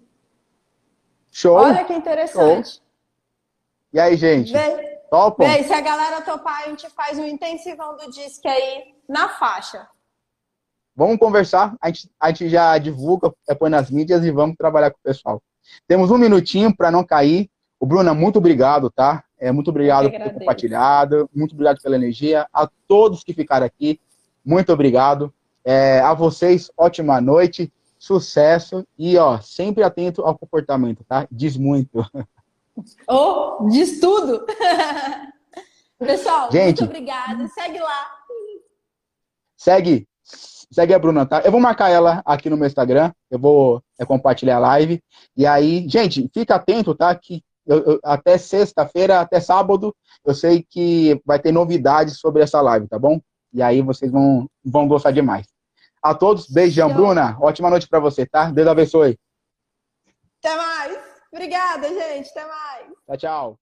Show! Olha que interessante. Show. E aí, gente? Vê, Topa? Vê, se a galera topar, a gente faz um intensivão do disque aí na faixa. Vamos conversar, a gente, a gente já divulga, põe nas mídias e vamos trabalhar com o pessoal. Temos um minutinho para não cair. O Bruna, muito obrigado, tá? É, muito obrigado por ter compartilhado, muito obrigado pela energia. A todos que ficaram aqui, muito obrigado. É, a vocês, ótima noite, sucesso e, ó, sempre atento ao comportamento, tá? Diz muito. Oh, diz tudo! Pessoal, Gente, muito obrigada. Segue lá. segue, segue a Bruna, tá? Eu vou marcar ela aqui no meu Instagram, eu vou é, compartilhar a live. E aí, gente, fica atento, tá? Que eu, eu, até sexta-feira, até sábado, eu sei que vai ter novidades sobre essa live, tá bom? E aí vocês vão, vão gostar demais. A todos, beijão. Bruna, ótima noite para você, tá? Deus abençoe. Até mais. Obrigada, gente. Até mais. Tchau, tchau.